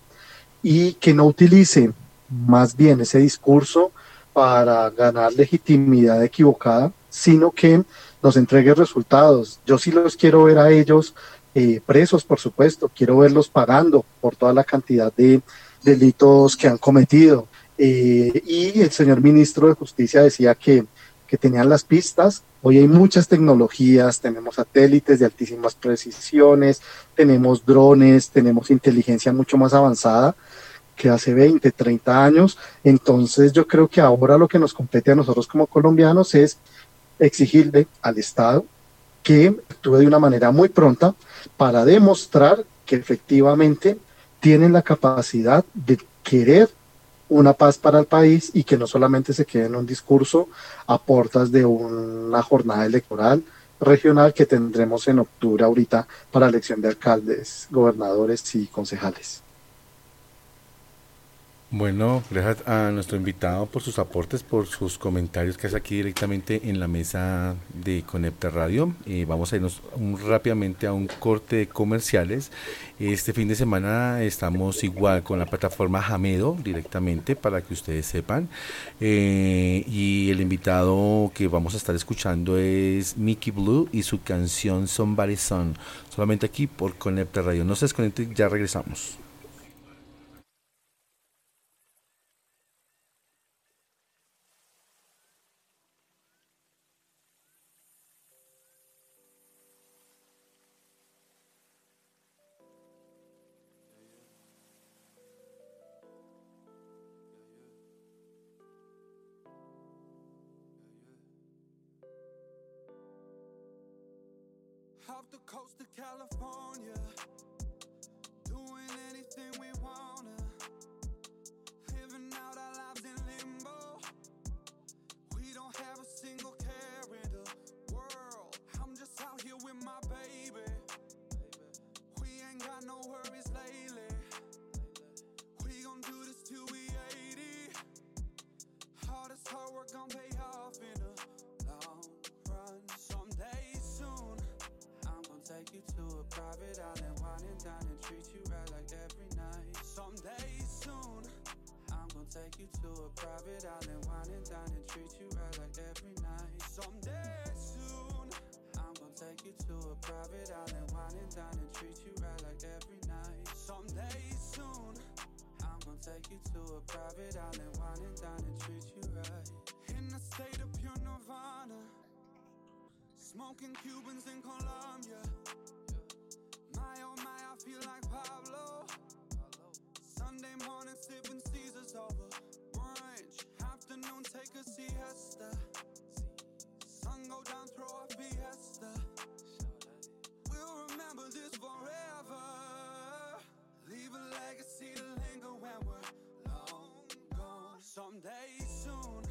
y que no utilice más bien ese discurso para ganar legitimidad equivocada, sino que nos entregue resultados. Yo sí los quiero ver a ellos eh, presos, por supuesto, quiero verlos pagando por toda la cantidad de delitos que han cometido. Eh, y el señor ministro de Justicia decía que, que tenían las pistas. Hoy hay muchas tecnologías, tenemos satélites de altísimas precisiones, tenemos drones, tenemos inteligencia mucho más avanzada que hace 20, 30 años. Entonces yo creo que ahora lo que nos compete a nosotros como colombianos es exigirle al Estado que actúe de una manera muy pronta para demostrar que efectivamente tienen la capacidad de querer una paz para el país y que no solamente se quede en un discurso a portas de una jornada electoral regional que tendremos en octubre ahorita para elección de alcaldes, gobernadores y concejales. Bueno, gracias a nuestro invitado por sus aportes, por sus comentarios que hace aquí directamente en la mesa de Conecta Radio. Eh, vamos a irnos rápidamente a un corte de comerciales. Este fin de semana estamos igual con la plataforma Jamedo directamente para que ustedes sepan. Eh, y el invitado que vamos a estar escuchando es Mickey Blue y su canción Somebody Son. Solamente aquí por Conecta Radio. No se desconecten, ya regresamos. Off the coast of California, doing anything we wanna, living out our lives in limbo. We don't have a single care in the world. I'm just out here with my baby. We ain't got no worries lately. We gon' do this till we 80. All this hard work gon' pay private island, wine and dine and treat you right like every night. Someday soon, I'm gonna take you to a private island, wine and dine and treat you right like every night. Someday soon, I'm gonna take you to a private island, wine and dine and treat you right like every night. Someday soon, I'm gonna take you to a private island, wine and dine and treat you right. In a state of pure nirvana, smoking Cubans in Colombia. My oh my, I feel like Pablo. Sunday morning sipping Caesars over brunch. Afternoon take a siesta. Sun go down, throw a fiesta. We'll remember this forever. Leave a legacy to linger when we're long gone. Someday soon,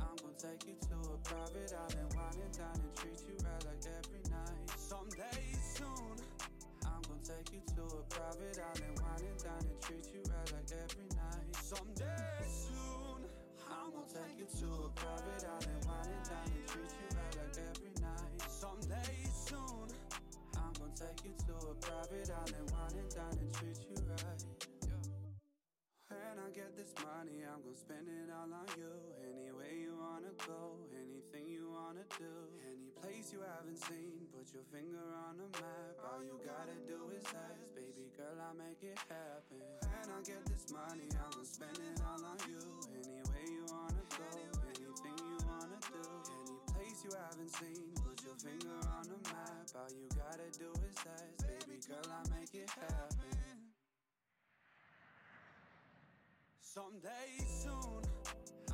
I'm gonna take you to a private island, and dine and treat you right like every night. Someday soon, take you to a private island, wine and dine and treat you right like every night. Someday soon, I'm gonna take you to a private island, wine and dine and treat you right like every night. Someday soon, I'm gonna take you to a private island, wine and dine and treat you. When I get this money, I'm gonna spend it all on you. Any way you wanna go, anything you wanna do. Any place you haven't seen, put your finger on the map. All you gotta do is ask, baby girl, I'll make it happen. When I get this money, I'm gonna spend it all on you. Any way you wanna go, anything you wanna do. Any place you haven't seen, put your finger on the map. All you gotta do is ask, baby girl, I'll make it happen. Someday soon,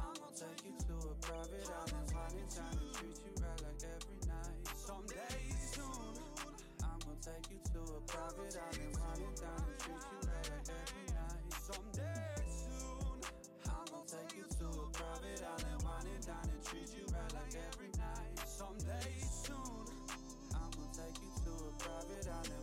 I'm gonna take you to a private island, and dine and treat you right like every night. Someday soon, I'm gonna take you to a private island, and dine and treat you right like every night. Someday soon, I'm gonna take you to a private island, and dine and treat you right like every night. Someday soon, I'm gonna take you to a private island,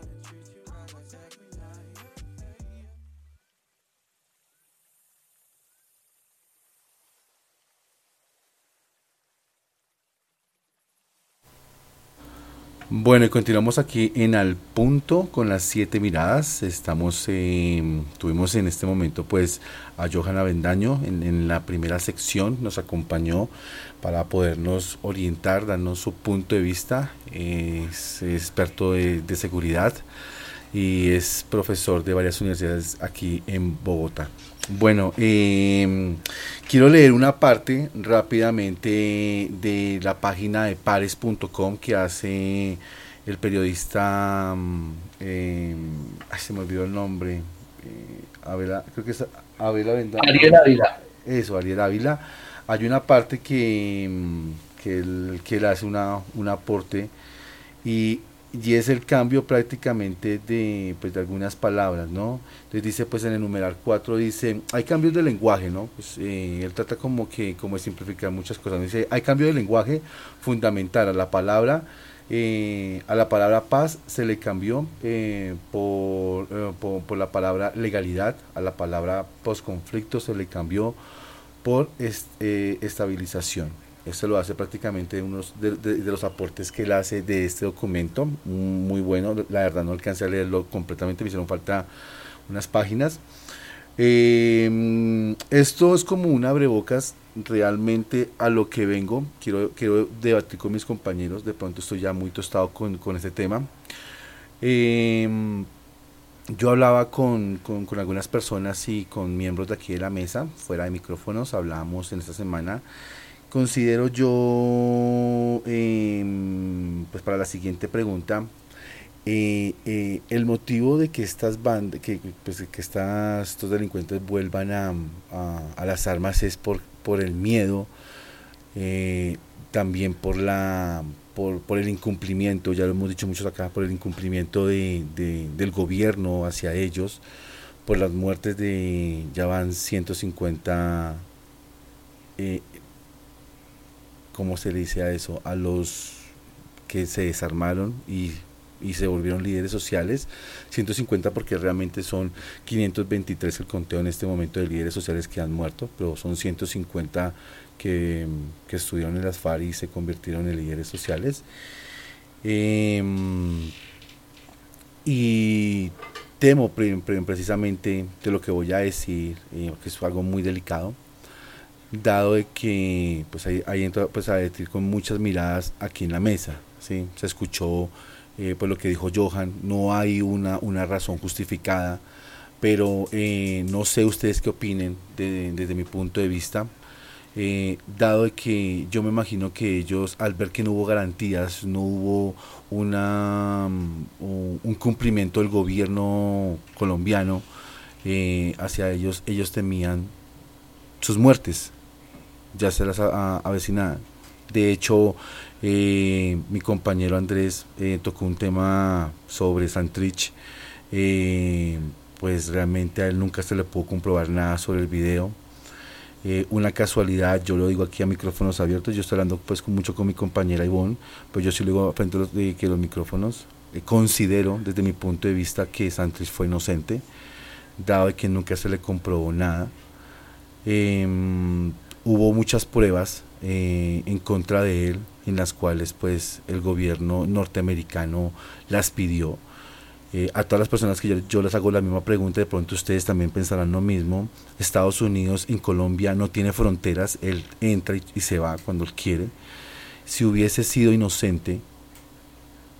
haven't Bueno, y continuamos aquí en Al Punto con las siete miradas. Estamos, eh, tuvimos en este momento pues a Johanna Bendaño en, la primera sección, nos acompañó para podernos orientar, darnos su punto de vista. Es experto de seguridad y es profesor de varias universidades aquí en Bogotá. Bueno, eh, quiero leer una parte rápidamente de la página de pares.com que hace el periodista, eh, ay, se me olvidó el nombre, eh, Abela, creo que es Abela Vendaño. Ariel Ávila. Eso, Ariel Ávila. Hay una parte que, mm, que, él, que él hace una, un aporte y, y es el cambio prácticamente de, pues, de algunas palabras, ¿no? Entonces dice, pues en el numeral 4 dice, hay cambios de lenguaje, ¿no? Pues eh, él trata como que, como de simplificar muchas cosas. Dice, hay cambio de lenguaje fundamental a la palabra, eh, a la palabra paz se le cambió eh, por, por, la palabra legalidad, a la palabra posconflicto se le cambió por est- estabilización. Esto lo hace prácticamente unos de, de- de los aportes que él hace de este documento, muy bueno, la verdad no alcancé a leerlo completamente, me hicieron falta unas páginas. Eh, esto es como un abrebocas realmente a lo que vengo, quiero, quiero debatir con mis compañeros, de pronto estoy ya muy tostado con, con este tema. Eh, yo hablaba con, con, con algunas personas y con miembros de aquí de la mesa, fuera de micrófonos, hablábamos en esta semana. Considero yo, em, pues para la siguiente pregunta, eh, eh, el motivo de que estas bandas, que, pues, que estas, estos delincuentes vuelvan a, a- las armas es por, por el miedo, eh, también por la, por, por el incumplimiento, ya lo hemos dicho muchos acá, por el incumplimiento de- del gobierno hacia ellos, por las muertes de, ya van 150, eh, ¿cómo se le dice a eso? A los que se desarmaron y, y se volvieron líderes sociales, 150 porque realmente son 523 el conteo en este momento de líderes sociales que han muerto, pero son 150 que, que estudiaron en las FARC y se convirtieron en líderes sociales. Em, y temo pre- pre- precisamente de lo que voy a decir, eh, que es algo muy delicado, dado de que pues ahí, ahí entra pues a decir con muchas miradas aquí en la mesa, ¿sí? se escuchó eh, pues lo que dijo Johan, no hay una, una razón justificada, pero eh, no sé ustedes qué opinen de- desde mi punto de vista, eh, dado de que yo me imagino que ellos al ver que no hubo garantías, no hubo una, mm, un un cumplimiento del gobierno colombiano eh, hacia ellos, ellos temían sus muertes, ya se las a- a- avecinaban. De hecho, eh, mi compañero Andrés eh, tocó un tema sobre Santrich, eh, pues realmente a él nunca se le pudo comprobar nada sobre el video. Una casualidad, yo lo digo aquí a micrófonos abiertos, yo estoy hablando pues con mucho con mi compañera Ivonne, pues yo sí lo digo frente a los, que los micrófonos, considero desde mi punto de vista que Santrich fue inocente, dado que nunca se le comprobó nada. Hubo muchas pruebas eh, en contra de él, en las cuales pues el gobierno norteamericano las pidió. Eh, a todas las personas que yo, yo les hago la misma pregunta, de pronto ustedes también pensarán lo mismo. Estados Unidos en Colombia no tiene fronteras, él entra y, y se va cuando él quiere. Si hubiese sido inocente,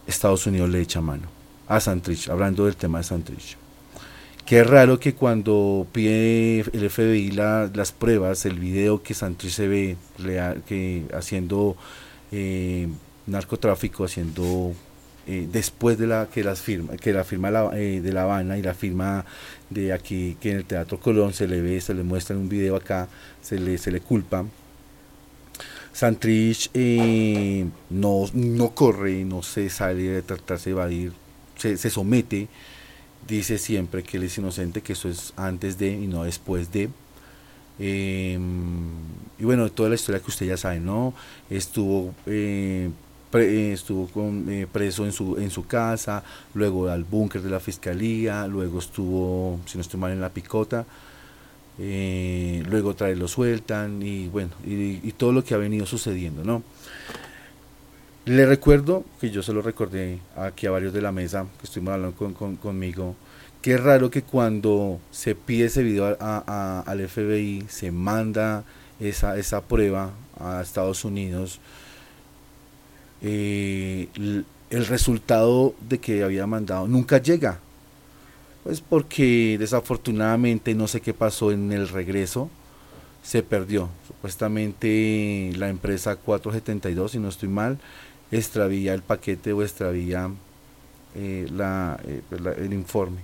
Estados Unidos le echa mano a Santrich, hablando del tema de Santrich. Qué raro que cuando pide el FBI la- las pruebas, el video que Santrich se ve que haciendo eh, narcotráfico, haciendo eh, después de la que las firma, que la firma eh, de La Habana y la firma de aquí que en el Teatro Colón se le ve, se le muestra en un video acá, se le, se le culpa. Santrich no, no corre, no se sale de tratarse de evadir, se, se somete, dice siempre que él es inocente, que eso es antes de y no después de. Eh, y bueno, toda la historia que usted ya sabe, ¿no? Estuvo, eh, pre- eh, estuvo con, eh, preso en su, en su casa, luego al búnker de la fiscalía, luego estuvo, si no estoy mal, en la picota, eh, luego otra vez lo sueltan y bueno, y, y todo lo que ha venido sucediendo, ¿no? Le recuerdo, que yo se lo recordé aquí a varios de la mesa que estuvimos hablando con, con- conmigo, que es raro que cuando se pide ese video al FBI, se manda esa, esa prueba a Estados Unidos, eh, l- el resultado de que había mandado nunca llega. Pues porque desafortunadamente no sé qué pasó en el regreso, se perdió. Supuestamente la empresa 472, si no estoy mal, extravía el paquete o extravía eh, la, eh, pues, la- el informe.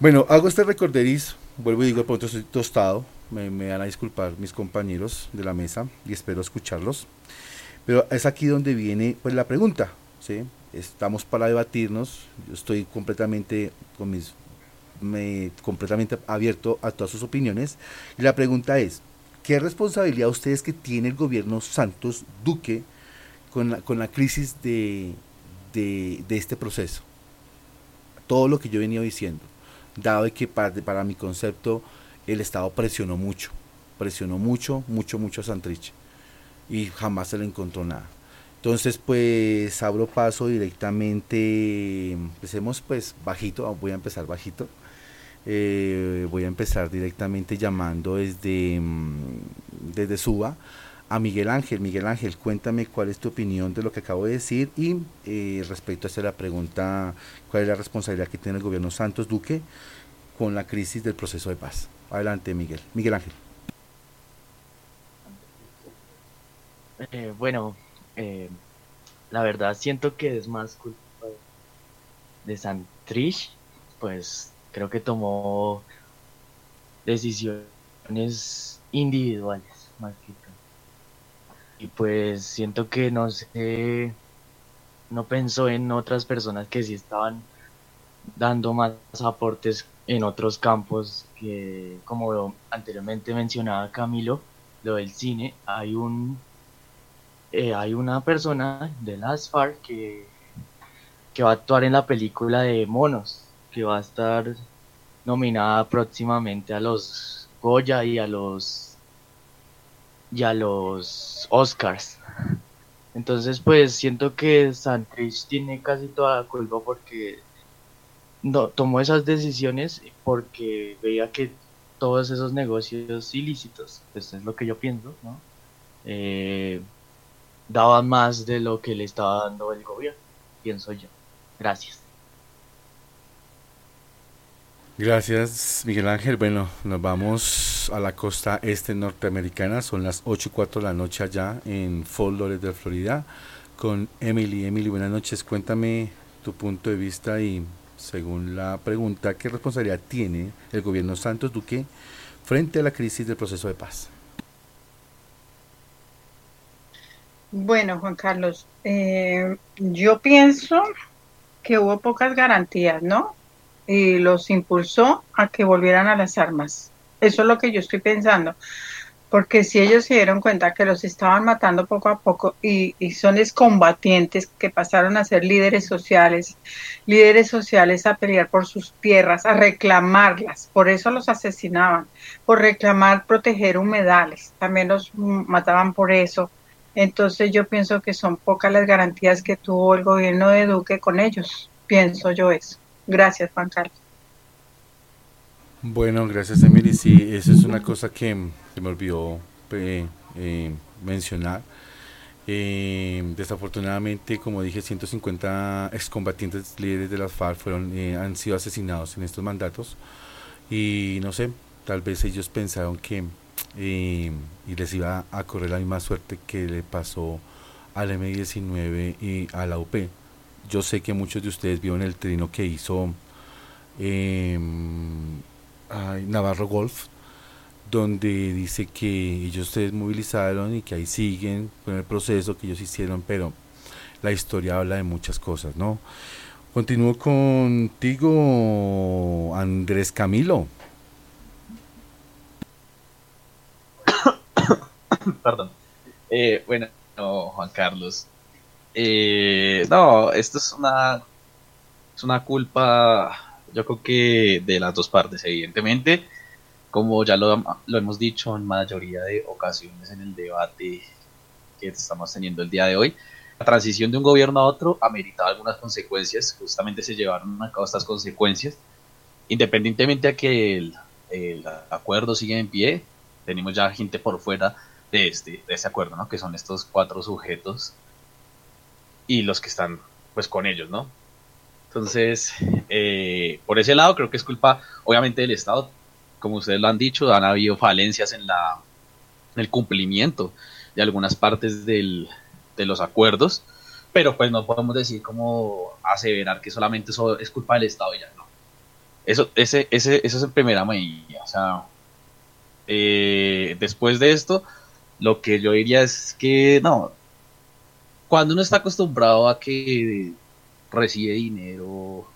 Bueno, hago este recorderis, vuelvo y digo, de pronto estoy tostado, me, me van a disculpar mis compañeros de la mesa y espero escucharlos. Pero es aquí donde viene pues la pregunta, ¿sí? Estamos para debatirnos, yo estoy completamente con mis me, completamente abierto a todas sus opiniones. Y la pregunta es, ¿qué responsabilidad ustedes que tiene el gobierno Santos Duque con la, con la crisis de, de, este proceso? Todo lo que yo venía diciendo, dado que para, para mi concepto el Estado presionó mucho, presionó mucho, mucho, mucho a Santrich y jamás se le encontró nada. Entonces, pues abro paso directamente, empecemos pues bajito, voy a empezar bajito. Eh, voy a empezar directamente llamando desde, mm, desde Suba a Miguel Ángel. Miguel Ángel, cuéntame cuál es tu opinión de lo que acabo de decir y eh, respecto a la pregunta, cuál es la responsabilidad que tiene el gobierno Santos Duque con la crisis del proceso de paz. Adelante, Miguel. Miguel Ángel. Eh, bueno, eh, la verdad siento que es más culpa de Santrich, pues creo que tomó decisiones individuales más que todo. pues siento que no sé, no pensó en otras personas que sí estaban dando más aportes en otros campos que, como anteriormente mencionaba Camilo, lo del cine, hay un eh, hay una persona de las FARC que, que va a actuar en la película de Monos, que va a estar nominada próximamente a los Goya y a los y a los Oscars. Entonces, pues siento que Santrich tiene casi toda la culpa porque no tomó esas decisiones porque veía que todos esos negocios ilícitos, pues es lo que yo pienso, ¿no? Eh, daban más de lo que le estaba dando el gobierno, pienso yo. Gracias. Gracias, Miguel Ángel. Bueno, nos vamos a la costa este norteamericana. Son las 8 y 4 de la noche allá en Fort Lauderdale, Florida, con Emily. Emily, buenas noches. Cuéntame tu punto de vista y, según la pregunta, ¿qué responsabilidad tiene el gobierno Santos Duque frente a la crisis del proceso de paz? Bueno, Juan Carlos, eh, yo pienso que hubo pocas garantías, ¿no? Y los impulsó a que volvieran a las armas. Eso es lo que yo estoy pensando. Porque si ellos se dieron cuenta que los estaban matando poco a poco y, y son excombatientes que pasaron a ser líderes sociales, líderes sociales a pelear por sus tierras, a reclamarlas, por eso los asesinaban, por reclamar proteger humedales, también los mataban por eso. Entonces yo pienso que son pocas las garantías que tuvo el gobierno de Duque con ellos. Pienso yo eso. Gracias, Juan Carlos. Bueno, gracias Emily. Sí, eso es una cosa que se me olvidó eh, eh, mencionar. Eh, desafortunadamente, como dije, 150 excombatientes líderes de las FARC fueron, eh, han sido asesinados en estos mandatos y no sé, tal vez ellos pensaron que eh, les iba a correr la misma suerte que le pasó al M19 y a la UP. Yo sé que muchos de ustedes vieron el trino que hizo eh, Navarro Golf, donde dice que ellos se desmovilizaron y que ahí siguen con el proceso que ellos hicieron, pero la historia habla de muchas cosas, ¿no? Continúo contigo, Andrés Camilo. Perdón. Eh, bueno, no, Juan Carlos. Eh, no, esto es una, es una culpa, yo creo que de las dos partes, evidentemente. Como ya lo, lo hemos dicho en mayoría de ocasiones en el debate que estamos teniendo el día de hoy, la transición de un gobierno a otro ameritaba algunas consecuencias, justamente se llevaron a cabo estas consecuencias, independientemente a que el, el acuerdo sigue en pie, tenemos ya gente por fuera de este, de este acuerdo, ¿no? Que son estos cuatro sujetos y los que están pues con ellos, ¿no? Entonces, eh, por ese lado creo que es culpa obviamente del Estado, como ustedes lo han dicho, han habido falencias en la en el cumplimiento de algunas partes del, de los acuerdos, pero pues no podemos decir como aseverar que solamente eso es culpa del Estado y ya no. Eso, ese, ese, eso es en primera medida, o sea, eh, después de esto, lo que yo diría es que no, cuando uno está acostumbrado a que recibe dinero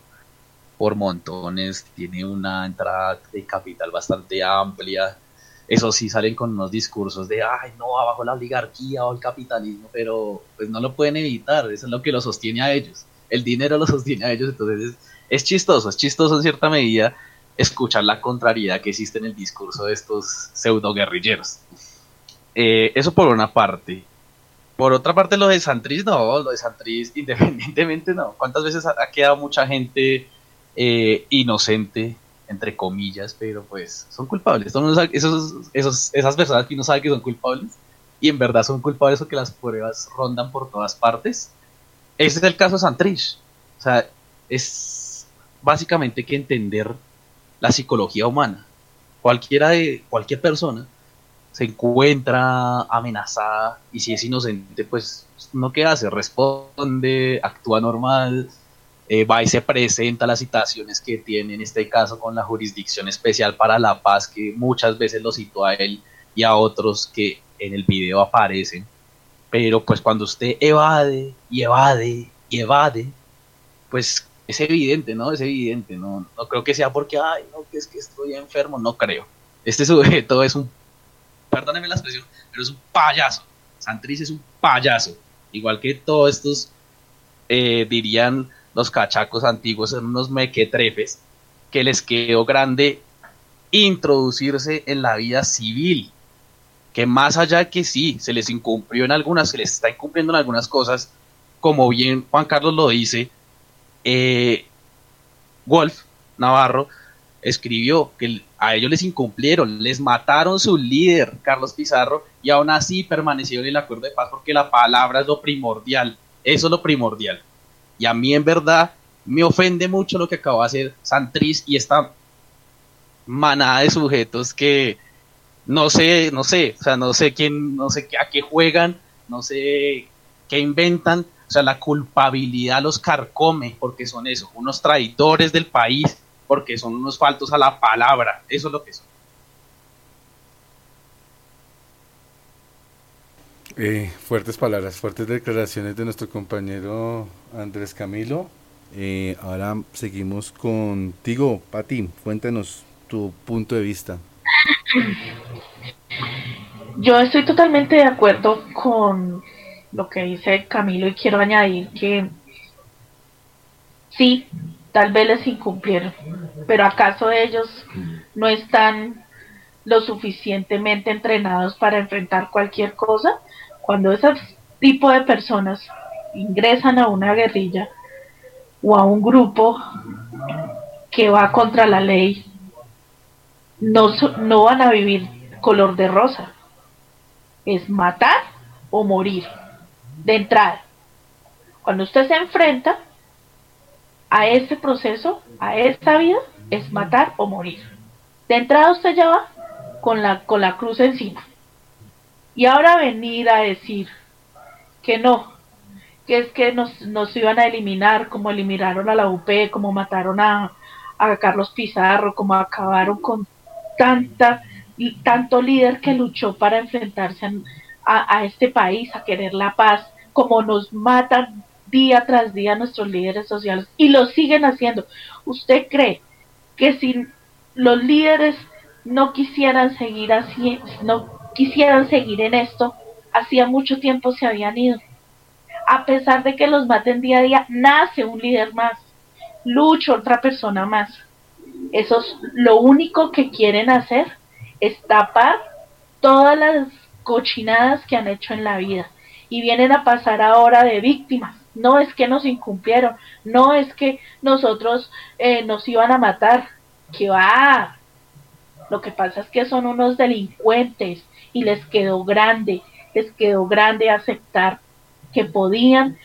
por montones, tiene una entrada de capital bastante amplia, eso sí salen con unos discursos de, ay, no, abajo la oligarquía o el capitalismo, pero pues no lo pueden evitar, eso es lo que lo sostiene a ellos, el dinero lo sostiene a ellos, entonces es, chistoso, es chistoso en cierta medida escuchar la contrariedad que existe en el discurso de estos pseudo guerrilleros. Eh, eso por una parte. Por otra parte, lo de Santriz, no, lo de Santriz, independientemente, no. ¿Cuántas veces ha, quedado mucha gente eh, inocente, entre comillas, pero pues son culpables? Esos, esos, esas personas que uno sabe que son culpables y en verdad son culpables porque las pruebas rondan por todas partes. Ese es el caso de Santrich. O sea, es básicamente que entender la psicología humana. Cualquiera de cualquier persona se encuentra amenazada y si es inocente, pues no qué hace, responde, actúa normal, eh, va y se presenta las citaciones que tiene en este caso con la jurisdicción especial para la paz que muchas veces lo citó a él y a otros que en el video aparecen Pero pues cuando usted evade y evade y evade, pues es evidente, ¿no? Es evidente, no, no creo que sea porque, ay, no, que es que estoy enfermo, no creo. Este sujeto es un, perdónenme la expresión, pero es un payaso. Santriz es un payaso. Igual que todos estos, eh, dirían los cachacos antiguos, son unos mequetrefes, que les quedó grande introducirse en la vida civil. Que más allá que sí, se les incumplió en algunas, se les está incumpliendo en algunas cosas, como bien Juan Carlos lo dice, eh, Wolf Navarro escribió que a ellos les incumplieron, les mataron su líder, Carlos Pizarro, y aún así permanecieron en el acuerdo de paz porque la palabra es lo primordial, eso es lo primordial. Y a mí en verdad me ofende mucho lo que acaba de hacer Santriz y esta manada de sujetos que no sé, no sé, o sea, no sé quién, no sé a qué juegan, no sé qué inventan, o sea, la culpabilidad los carcome porque son eso, unos traidores del país, porque son unos faltos a la palabra, eso es lo que son. Eh, fuertes palabras, fuertes declaraciones de nuestro compañero Andrés Camilo. Eh, ahora seguimos contigo, Pati. Cuéntanos tu punto de vista. Yo estoy totalmente de acuerdo con lo que dice Camilo y quiero añadir que sí, tal vez les incumplieron, pero ¿acaso ellos no están lo suficientemente entrenados para enfrentar cualquier cosa? Cuando ese tipo de personas ingresan a una guerrilla o a un grupo que va contra la ley, no, no van a vivir color de rosa. Es matar o morir de entrada. Cuando usted se enfrenta a ese proceso, a esta vida, es matar o morir. De entrada usted ya va con la, con la cruz encima. Y ahora venir a decir que no, que es que nos, nos iban a eliminar, como eliminaron a la UP, como mataron a, a Carlos Pizarro, como acabaron con tanta tanto líder que luchó para enfrentarse a, a, este país, a querer la paz, como nos matan día tras día nuestros líderes sociales y lo siguen haciendo. ¿Usted cree que si los líderes no quisieran seguir así, no quisieran seguir en esto, hacía mucho tiempo se habían ido? A pesar de que los maten día a día, nace un líder más, lucha otra persona más. Eso es lo único que quieren hacer es tapar todas las cochinadas que han hecho en la vida y vienen a pasar ahora de víctimas. No es que nos incumplieron, no es que nosotros eh, nos iban a matar, que va. Lo que pasa es que son unos delincuentes y les quedó grande, les quedó grande aceptar que podían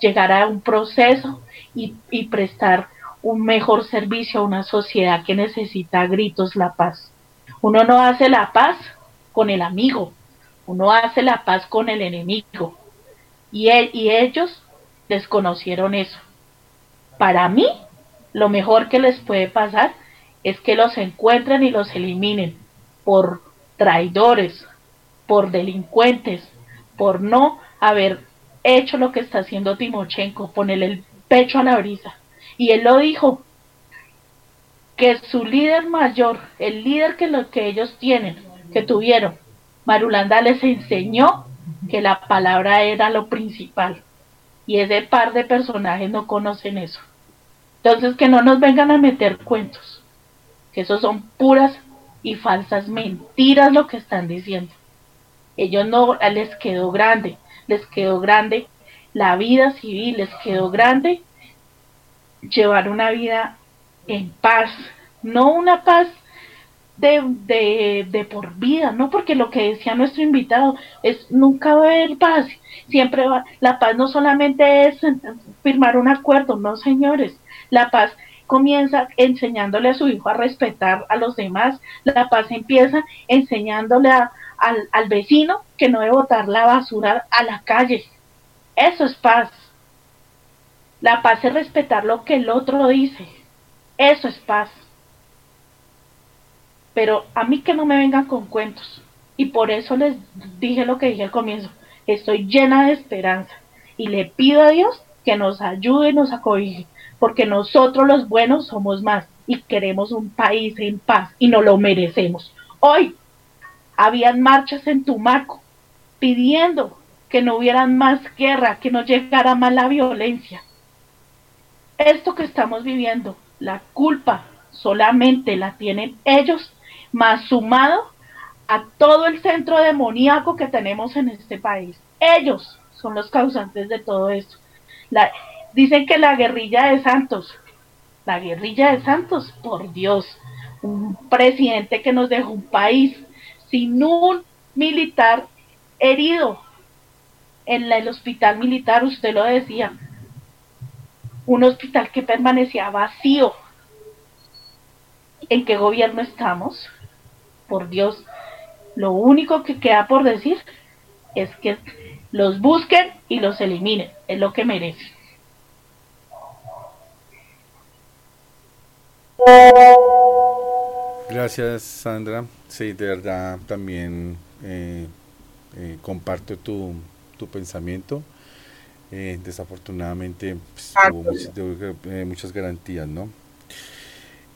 llegar a un proceso y, prestar un mejor servicio a una sociedad que necesita gritos la paz. Uno no hace la paz con el amigo, uno hace la paz con el enemigo. Y, él, y ellos desconocieron eso. Para mí, lo mejor que les puede pasar es que los encuentren y los eliminen por traidores, por delincuentes, por no haber hecho lo que está haciendo Timochenko, ponerle el pecho a la brisa. Y él lo dijo, que su líder mayor, el líder que, lo, que ellos tienen, que tuvieron, Marulanda les enseñó que la palabra era lo principal. Y ese par de personajes no conocen eso. Entonces que no nos vengan a meter cuentos, que esos son puras y falsas mentiras lo que están diciendo. Ellos no les quedó grande, les quedó grande la vida civil, les quedó grande llevar una vida en paz, no una paz de, de, de, por vida, ¿no? Porque lo que decía nuestro invitado es nunca va a haber paz, siempre va, la paz no solamente es firmar un acuerdo, no señores, la paz comienza enseñándole a su hijo a respetar a los demás, la paz empieza enseñándole a, al, al vecino que no debe botar la basura a la calle, eso es paz. La paz es respetar lo que el otro dice. Eso es paz. Pero a mí que no me vengan con cuentos. Y por eso les dije lo que dije al comienzo. Estoy llena de esperanza y le pido a Dios que nos ayude y nos acobije, porque nosotros los buenos somos más y queremos un país en paz y nos lo merecemos. Hoy habían marchas en Tumaco pidiendo que no hubieran más guerra, que no llegara más la violencia. Esto que estamos viviendo, la culpa solamente la tienen ellos, más sumado a todo el centro demoníaco que tenemos en este país. Ellos son los causantes de todo esto. Dicen que la guerrilla de Santos, la guerrilla de Santos, por Dios, un presidente que nos dejó un país sin un militar herido en el hospital militar, usted lo decía, un hospital que permanecía vacío. ¿En qué gobierno estamos? Por Dios, lo único que queda por decir es que los busquen y los eliminen, es lo que merecen. Gracias, Sandra. Sí, de verdad también eh, eh, comparto tu, tu pensamiento. Eh, desafortunadamente pues, hubo muchas, tuvo que- eh, muchas garantías, ¿no?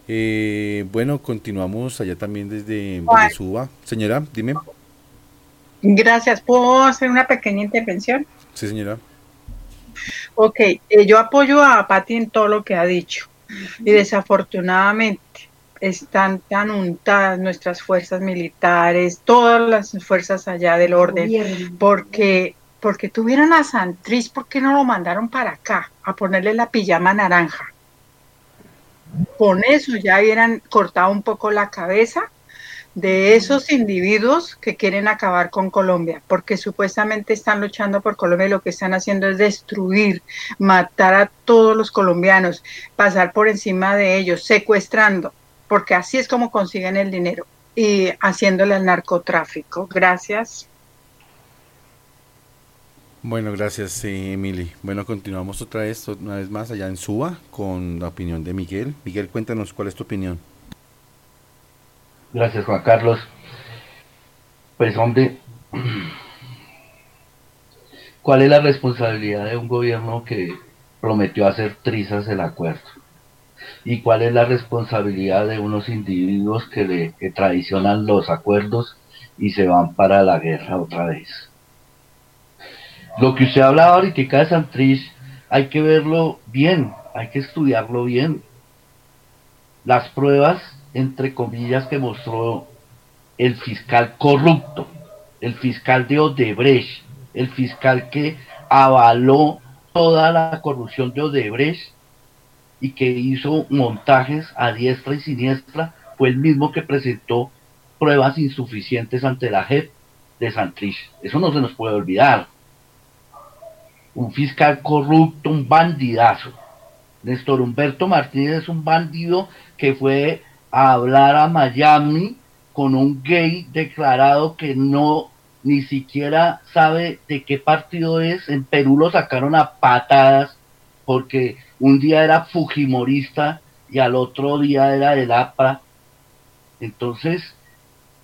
Eh, bueno, continuamos allá también desde, Suba. Señora, dime. Gracias. ¿Puedo hacer una pequeña intervención? Sí, señora. Ok, eh, yo apoyo a Patti en todo lo que ha dicho. Y desafortunadamente están tan untadas nuestras fuerzas militares, todas las fuerzas allá del orden, porque porque tuvieron a Santriz, ¿por qué no lo mandaron para acá a ponerle la pijama naranja? Con eso ya hubieran cortado un poco la cabeza de esos individuos que quieren acabar con Colombia, porque supuestamente están luchando por Colombia y lo que están haciendo es destruir, matar a todos los colombianos, pasar por encima de ellos, secuestrando, porque así es como consiguen el dinero y haciéndole al narcotráfico. Gracias. Bueno, gracias, sí, Emily. Bueno, continuamos otra vez, una vez más allá en Suba con la opinión de Miguel. Miguel, cuéntanos cuál es tu opinión. Gracias, Juan Carlos. Pues, hombre, ¿cuál es la responsabilidad de un gobierno que prometió hacer trizas el acuerdo? ¿Y cuál es la responsabilidad de unos individuos que, le, que traicionan los acuerdos y se van para la guerra otra vez? Lo que usted hablaba ahorita de Santrich, hay que verlo bien, hay que estudiarlo bien. Las pruebas, entre comillas, que mostró el fiscal corrupto, el fiscal de Odebrecht, el fiscal que avaló toda la corrupción de Odebrecht y que hizo montajes a diestra y siniestra, fue el mismo que presentó pruebas insuficientes ante la JEP de Santrich. Eso no se nos puede olvidar. Un fiscal corrupto, un bandidazo. Néstor Humberto Martínez es un bandido que fue a hablar a Miami con un gay declarado que no ni siquiera sabe de qué partido es. En Perú lo sacaron a patadas porque un día era fujimorista y al otro día era del APRA. Entonces,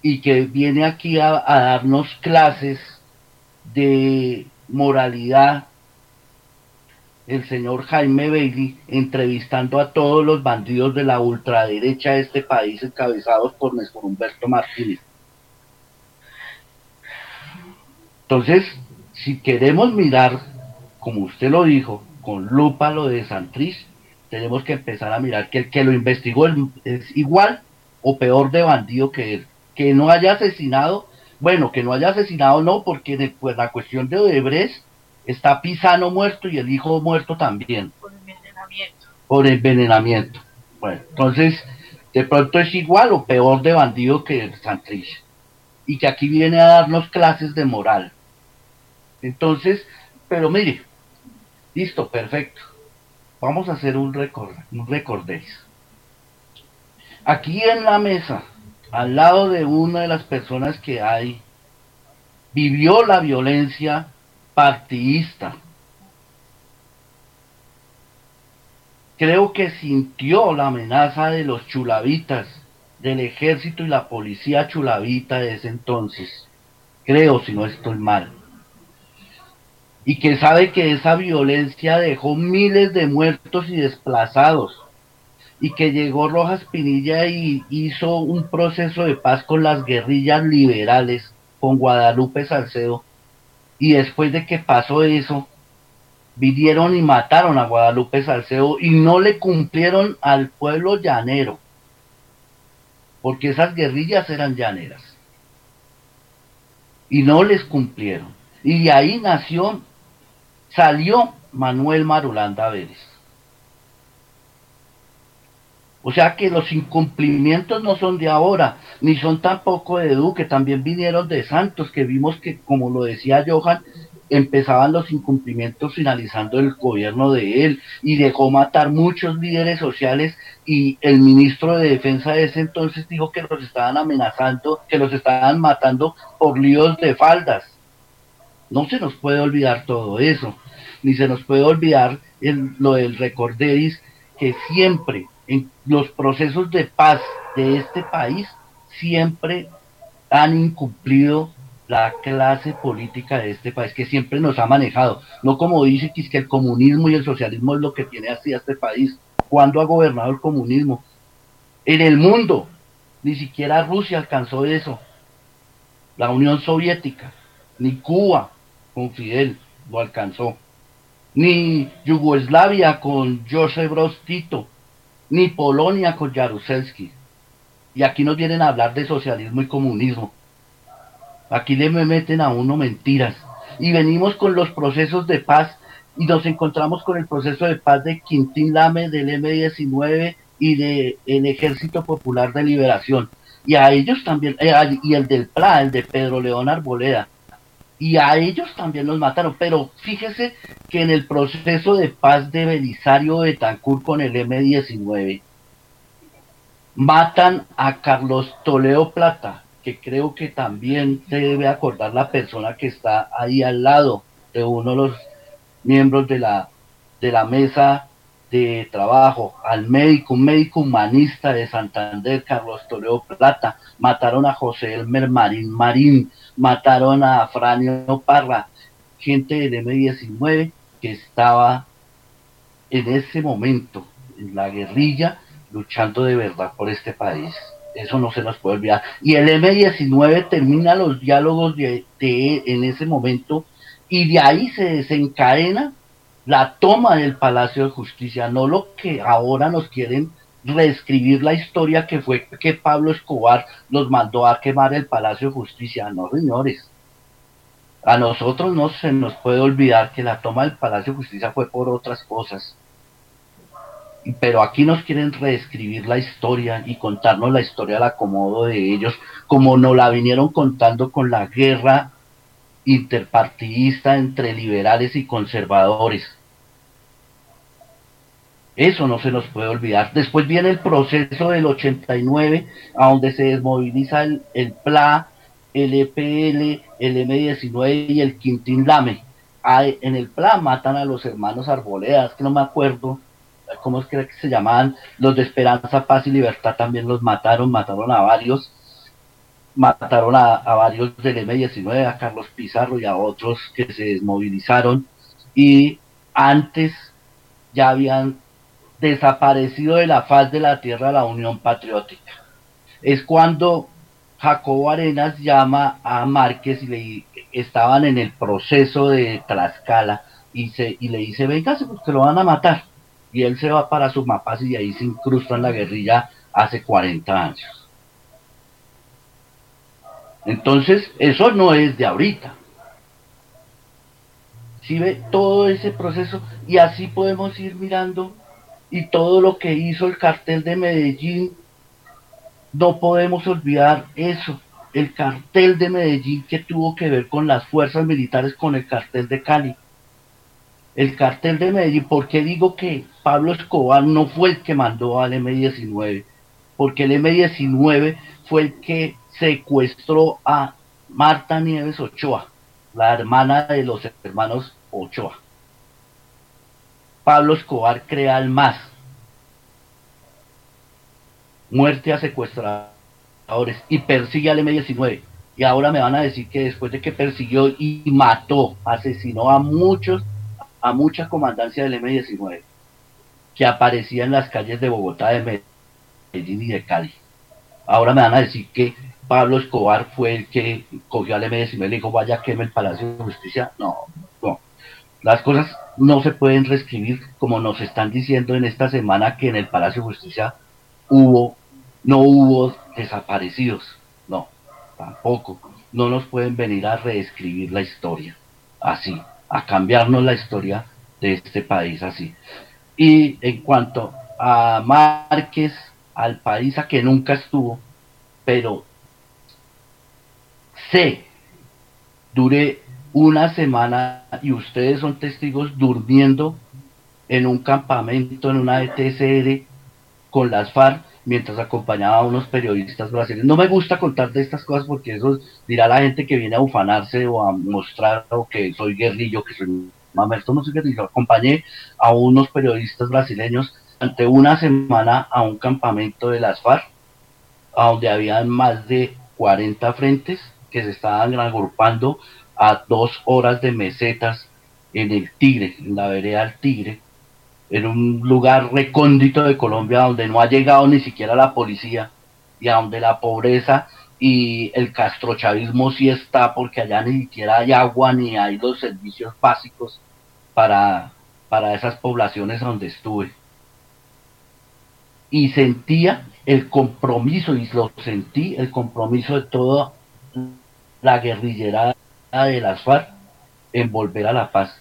y que viene aquí a, a darnos clases de moralidad el señor Jaime Bailey entrevistando a todos los bandidos de la ultraderecha de este país encabezados por Néstor Humberto Martínez. Entonces, si queremos mirar, como usted lo dijo, con lupa lo de Santrich, tenemos que empezar a mirar que el que lo investigó es igual o peor de bandido que él. Que no haya asesinado, bueno, que no haya asesinado no, porque de, pues, la cuestión de Odebrecht está Pisano muerto y el hijo muerto también. Por envenenamiento. Por envenenamiento. Bueno, entonces, de pronto es igual o peor de bandido que el Santrich. Y que aquí viene a darnos clases de moral. Entonces, pero mire, listo, perfecto. Vamos a hacer un record, un recordéis. Aquí en la mesa, al lado de una de las personas que hay, vivió la violencia partidista. Creo que sintió la amenaza de los chulavitas, del ejército y la policía chulavita de ese entonces. Creo, si no estoy mal. y que sabe que esa violencia dejó miles de muertos y desplazados y que llegó Rojas Pinilla y hizo un proceso de paz con las guerrillas liberales, con Guadalupe Salcedo, y después de que pasó eso, vinieron y mataron a Guadalupe Salcedo y no le cumplieron al pueblo llanero, porque esas guerrillas eran llaneras, y no les cumplieron. Y de ahí nació, salió Manuel Marulanda Vélez. O sea que los incumplimientos no son de ahora, ni son tampoco de Duque, también vinieron de Santos, que vimos que, como lo decía Johan, empezaban los incumplimientos finalizando el gobierno de él y dejó matar muchos líderes sociales y el ministro de defensa de ese entonces dijo que los estaban amenazando, que los estaban matando por líos de faldas. No se nos puede olvidar todo eso, ni se nos puede olvidar el, lo del recordéis que siempre en los procesos de paz de este país siempre han incumplido la clase política de este país que siempre nos ha manejado, no como dice que, es que el comunismo y el socialismo es lo que tiene así a este país. ¿Cuándo ha gobernado el comunismo? En el mundo, ni siquiera Rusia alcanzó eso, la Unión Soviética, ni Cuba con Fidel lo alcanzó, ni Yugoslavia con Joseph Broz Tito, ni Polonia con Jaruzelski. Y aquí nos vienen a hablar de socialismo y comunismo. Aquí le meten a uno mentiras. Y venimos con los procesos de paz y nos encontramos con el proceso de paz de Quintín Lame, del M-19 y del Ejército Popular de Liberación. Y a ellos también, eh, y el del PLA, el de Pedro León Arboleda. Y a ellos también los mataron. Pero fíjese que en el proceso de paz de Belisario Betancourt con el M-19, matan a Carlos Toledo Plata, que creo que también se debe acordar la persona que está ahí al lado de uno de los miembros de la, de la mesa de trabajo, al médico, un médico humanista de Santander, Carlos Toledo Plata, mataron a José Elmer Marín Marín, mataron a Franio Parra, gente del M19 que estaba en ese momento en la guerrilla luchando de verdad por este país. Eso no se nos puede olvidar. Y el M19 termina los diálogos de, de, en ese momento y de ahí se desencadena la toma del Palacio de Justicia, no lo que ahora nos quieren reescribir la historia que fue que Pablo Escobar los mandó a quemar el Palacio de Justicia. No, señores. A nosotros no se nos puede olvidar que la toma del Palacio de Justicia fue por otras cosas pero aquí nos quieren reescribir la historia y contarnos la historia al acomodo de ellos, como nos la vinieron contando con la guerra interpartidista entre liberales y conservadores. Eso no se nos puede olvidar. Después viene el proceso del 89, a donde se desmoviliza el, el PLA, el EPL, el M19 y el Quintín Lame. En el PLA matan a los hermanos Arboledas, que no me acuerdo ¿cómo es que se llamaban? Los de Esperanza, Paz y Libertad también los mataron, mataron a varios, mataron a, varios del M19, a Carlos Pizarro y a otros que se desmovilizaron y antes ya habían desaparecido de la faz de la tierra la Unión Patriótica. Es cuando Jacobo Arenas llama a Márquez y le estaban en el proceso de Tlaxcala y, se, y le dice, véngase porque lo van a matar y él se va para sus mapas y ahí se incrusta en la guerrilla hace 40 años. Entonces, eso no es de ahorita. Si ve todo ese proceso y así podemos ir mirando y todo lo que hizo el cartel de Medellín, no podemos olvidar eso, el cartel de Medellín que tuvo que ver con las fuerzas militares con el cartel de Cali el cartel de Medellín, ¿por qué digo que Pablo Escobar no fue el que mandó al M-19? Porque el M-19 fue el que secuestró a Marta Nieves Ochoa, la hermana de los hermanos Ochoa. Pablo Escobar crea el MAS. Muerte a secuestradores y persigue al M-19 Y ahora me van a decir que después de que persiguió y mató, asesinó a muchos, a mucha comandancia del M-19, que aparecía en las calles de Bogotá, de Medellín y de Cali. Ahora me van a decir que Pablo Escobar fue el que cogió al M-19 y le dijo, vaya, queme el Palacio de Justicia. No, no. Las cosas no se pueden reescribir como nos están diciendo en esta semana que en el Palacio de Justicia hubo, no hubo desaparecidos. No, tampoco. No nos pueden venir a reescribir la historia así, a cambiarnos la historia de este país así. Y en cuanto a Márquez, al país a que nunca estuvo, pero sé, duré una semana y ustedes son testigos durmiendo en un campamento, en una ETCR con las FARC mientras acompañaba a unos periodistas brasileños. No me gusta contar de estas cosas porque eso dirá la gente que viene a ufanarse o a mostrar o que soy guerrillo, que soy mamerto, no soy guerrillo. Acompañé a unos periodistas brasileños ante una semana a un campamento de las FARC, donde habían más de 40 frentes que se estaban agrupando a dos horas de mesetas en el Tigre, en la vereda del Tigre, en un lugar recóndito de Colombia donde no ha llegado ni siquiera la policía y a donde la pobreza y el castrochavismo sí está porque allá ni siquiera hay agua ni hay los servicios básicos para, para esas poblaciones donde estuve. Y sentía el compromiso, y lo sentí, el compromiso de toda la guerrillerada de las FARC en volver a la paz.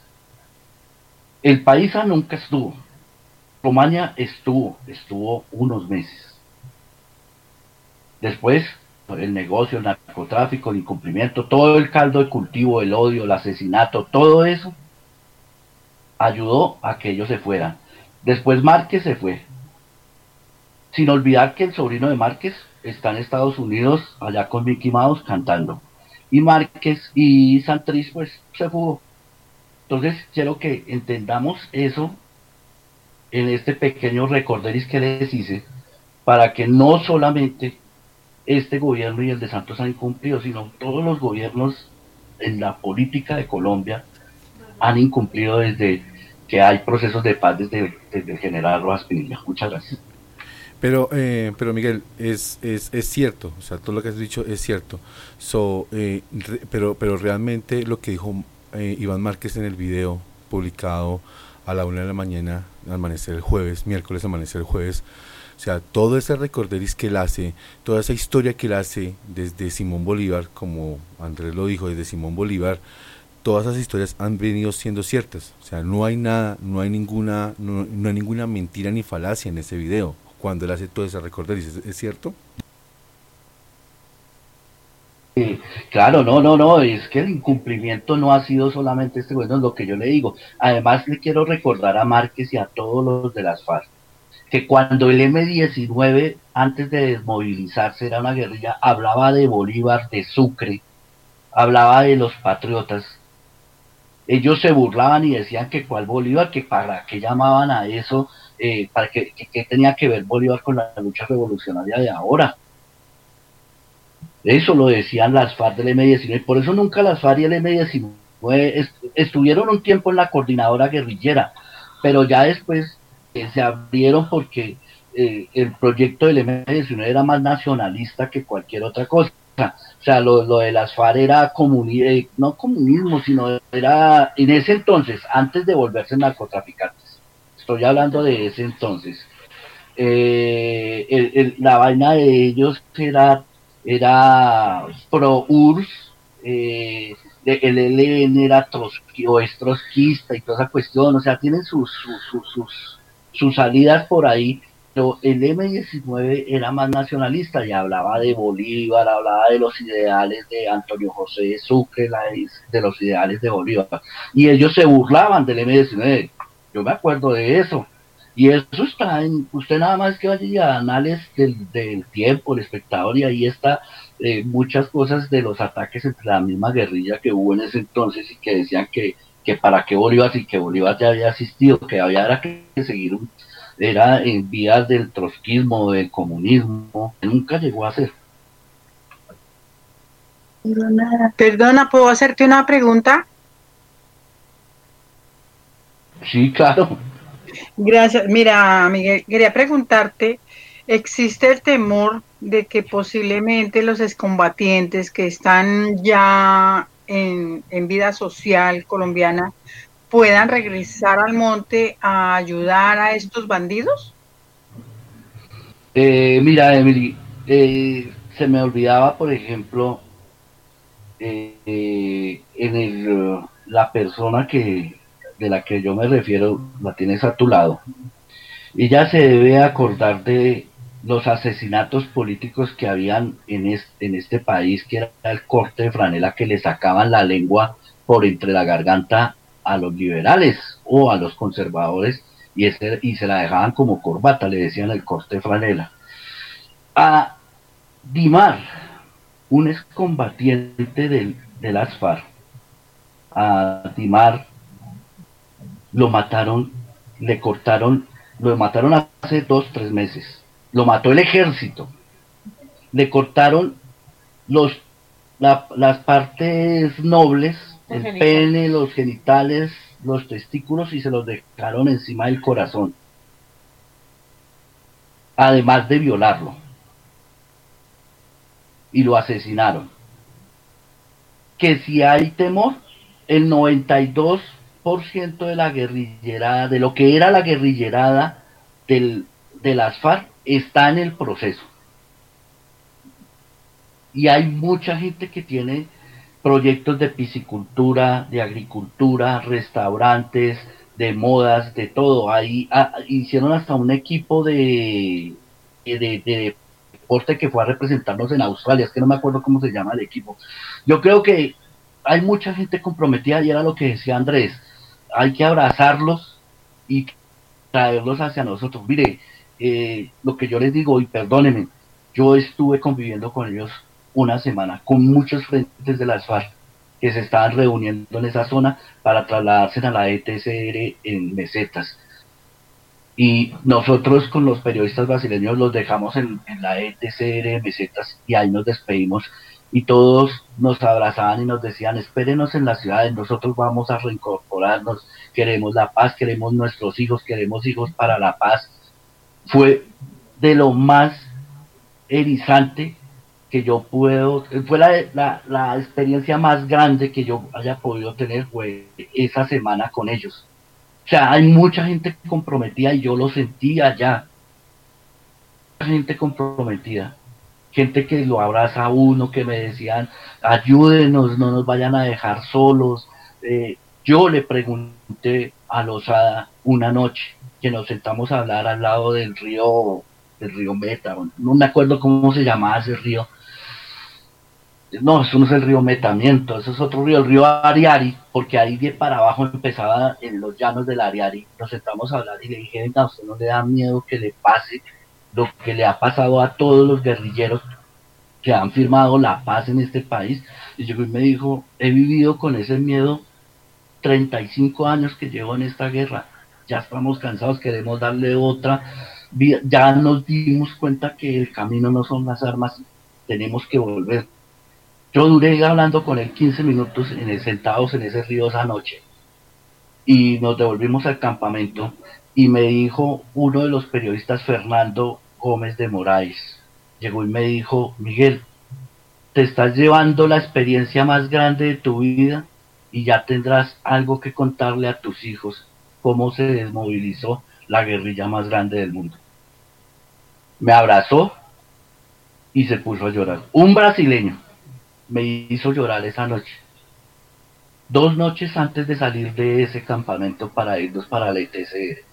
El país nunca estuvo. Romania estuvo, estuvo unos meses. Después, el negocio, el narcotráfico, el incumplimiento, todo el caldo de cultivo, el odio, el asesinato, todo eso ayudó a que ellos se fueran. Después Márquez se fue. Sin olvidar que el sobrino de Márquez está en Estados Unidos, allá con Mickey Mouse, cantando. Y Márquez y Santriz, pues, se fugó. Entonces, quiero que entendamos eso en este pequeño recorderis que les hice, para que no solamente este gobierno y el de Santos han incumplido, sino todos los gobiernos en la política de Colombia han incumplido desde que hay procesos de paz desde, desde el general Rojas Pinilla. Muchas gracias. Pero, eh, pero Miguel, es, es, es cierto, o sea, todo lo que has dicho es cierto. So, eh, pero, pero realmente lo que dijo eh, Iván Márquez en el video publicado a la una de la mañana, amanecer el jueves, miércoles, amanecer el jueves, o sea, todo ese recorderis que él hace, toda esa historia que él hace desde Simón Bolívar, como Andrés lo dijo, desde Simón Bolívar, todas esas historias han venido siendo ciertas. O sea, no hay nada, no hay ninguna, no, no hay ninguna mentira ni falacia en ese video cuando él hace todo ese recorderis, ¿es, cierto? Claro, no, no, no, es que el incumplimiento no ha sido solamente este gobierno, es lo que yo le digo. Además, le quiero recordar a Márquez y a todos los de las FARC que cuando el M-19, antes de desmovilizarse, era una guerrilla, hablaba de Bolívar, de Sucre, hablaba de los patriotas. Ellos se burlaban y decían que cuál Bolívar, que para qué llamaban a eso, eh, para que, que- tenía que ver Bolívar con la lucha revolucionaria de ahora. Eso lo decían las FARC del M-19, por eso nunca las FARC y el M-19 est- estuvieron un tiempo en la coordinadora guerrillera, pero ya después eh, se abrieron porque eh, el proyecto del M-19 era más nacionalista que cualquier otra cosa. O sea, lo, lo de las FARC era comuni eh, no comunismo, sino era en ese entonces, antes de volverse narcotraficantes. Estoy hablando de ese entonces. Eh, la vaina de ellos era, era pro URSS, eh, el ELN era trotski, o es trotskista y toda esa cuestión, o sea, tienen sus, sus, sus, salidas por ahí, pero el M19 era más nacionalista y hablaba de Bolívar, hablaba de los ideales de Antonio José de Sucre, de los ideales de Bolívar, y ellos se burlaban del M19, yo me acuerdo de eso, y eso está en, usted nada más que vaya a anales del, del tiempo, el espectador, y ahí está eh, muchas cosas de los ataques entre la misma guerrilla que hubo en ese entonces y que decían que, que para qué Bolívar, si que Bolívar ya había asistido, que había era que seguir, era en vías del trotskismo, del comunismo, que nunca llegó a ser. Perdona, ¿puedo hacerte una pregunta? Sí, claro. Gracias. Mira, Miguel, quería preguntarte, ¿existe el temor de que posiblemente los excombatientes que están ya en, en vida social colombiana puedan regresar al monte a ayudar a estos bandidos? Eh, mira, Emily, eh, se me olvidaba, por ejemplo, eh, eh, en el, la persona que de la que yo me refiero, la tienes a tu lado. Ella se debe acordar de los asesinatos políticos que habían en este, en este país, que era el corte de franela que le sacaban la lengua por entre la garganta a los liberales o a los conservadores y, ese, y se la dejaban como corbata, le decían el corte de franela. A Dimar, un excombatiente del, de las FARC, a Dimar lo mataron, le cortaron, lo mataron hace dos, tres meses. Lo mató el ejército. Le cortaron los, la- las partes nobles, el genitales. pene, los genitales, los testículos y se los dejaron encima del corazón. Además de violarlo. Y lo asesinaron. Que si hay temor, el 92% de la guerrillerada, de lo que era la guerrillerada del, de las FARC, está en el proceso. Y hay mucha gente que tiene proyectos de piscicultura, de agricultura, restaurantes, de modas, de todo. Ahí ah, hicieron hasta un equipo de, de, de deporte que fue a representarnos en Australia. Es que no me acuerdo cómo se llama el equipo. Yo creo que hay mucha gente comprometida y era lo que decía Andrés. Hay que abrazarlos y traerlos hacia nosotros. Mire, eh, lo que yo les digo, y perdónenme, yo estuve conviviendo con ellos una semana, con muchos frentes de las FARC que se estaban reuniendo en esa zona para trasladarse a la ETCR en mesetas. Y nosotros con los periodistas brasileños los dejamos en, en la ETCR en mesetas y ahí nos despedimos y todos nos abrazaban y nos decían, espérenos en las ciudades, nosotros vamos a reincorporarnos, queremos la paz, queremos nuestros hijos, queremos hijos para la paz. Fue de lo más erizante que yo puedo, fue la, la, la experiencia más grande que yo haya podido tener fue esa semana con ellos. O sea, hay mucha gente comprometida y yo lo sentí allá. Gente comprometida. Gente que lo abraza a uno, que me decían, ayúdenos, no nos vayan a dejar solos. Eh, yo le pregunté a Lozada una noche que nos sentamos a hablar al lado del río, del río Meta, no me acuerdo cómo se llamaba ese río. No, eso no es el río Metamiento, eso es otro río, el río Ariari, porque ahí de para abajo empezaba en los llanos del Ariari. Nos sentamos a hablar y le dije, venga, ¿a usted no le da miedo que le pase lo que le ha pasado a todos los guerrilleros que han firmado la paz en este país? Y llegó y me dijo, he vivido con ese miedo 35 años que llevo en esta guerra. Ya estamos cansados, queremos darle otra. Vi- Ya nos dimos cuenta que el camino no son las armas, tenemos que volver. Yo duré hablando con él 15 minutos en el- sentados en ese río esa noche. Y nos devolvimos al campamento y me dijo uno de los periodistas, Fernando Gómez de Moraes, llegó y me dijo, Miguel, te estás llevando la experiencia más grande de tu vida y ya tendrás algo que contarle a tus hijos, cómo se desmovilizó la guerrilla más grande del mundo. Me abrazó y se puso a llorar. Un brasileño me hizo llorar esa noche. Dos noches antes de salir de ese campamento para irnos para la ETCR.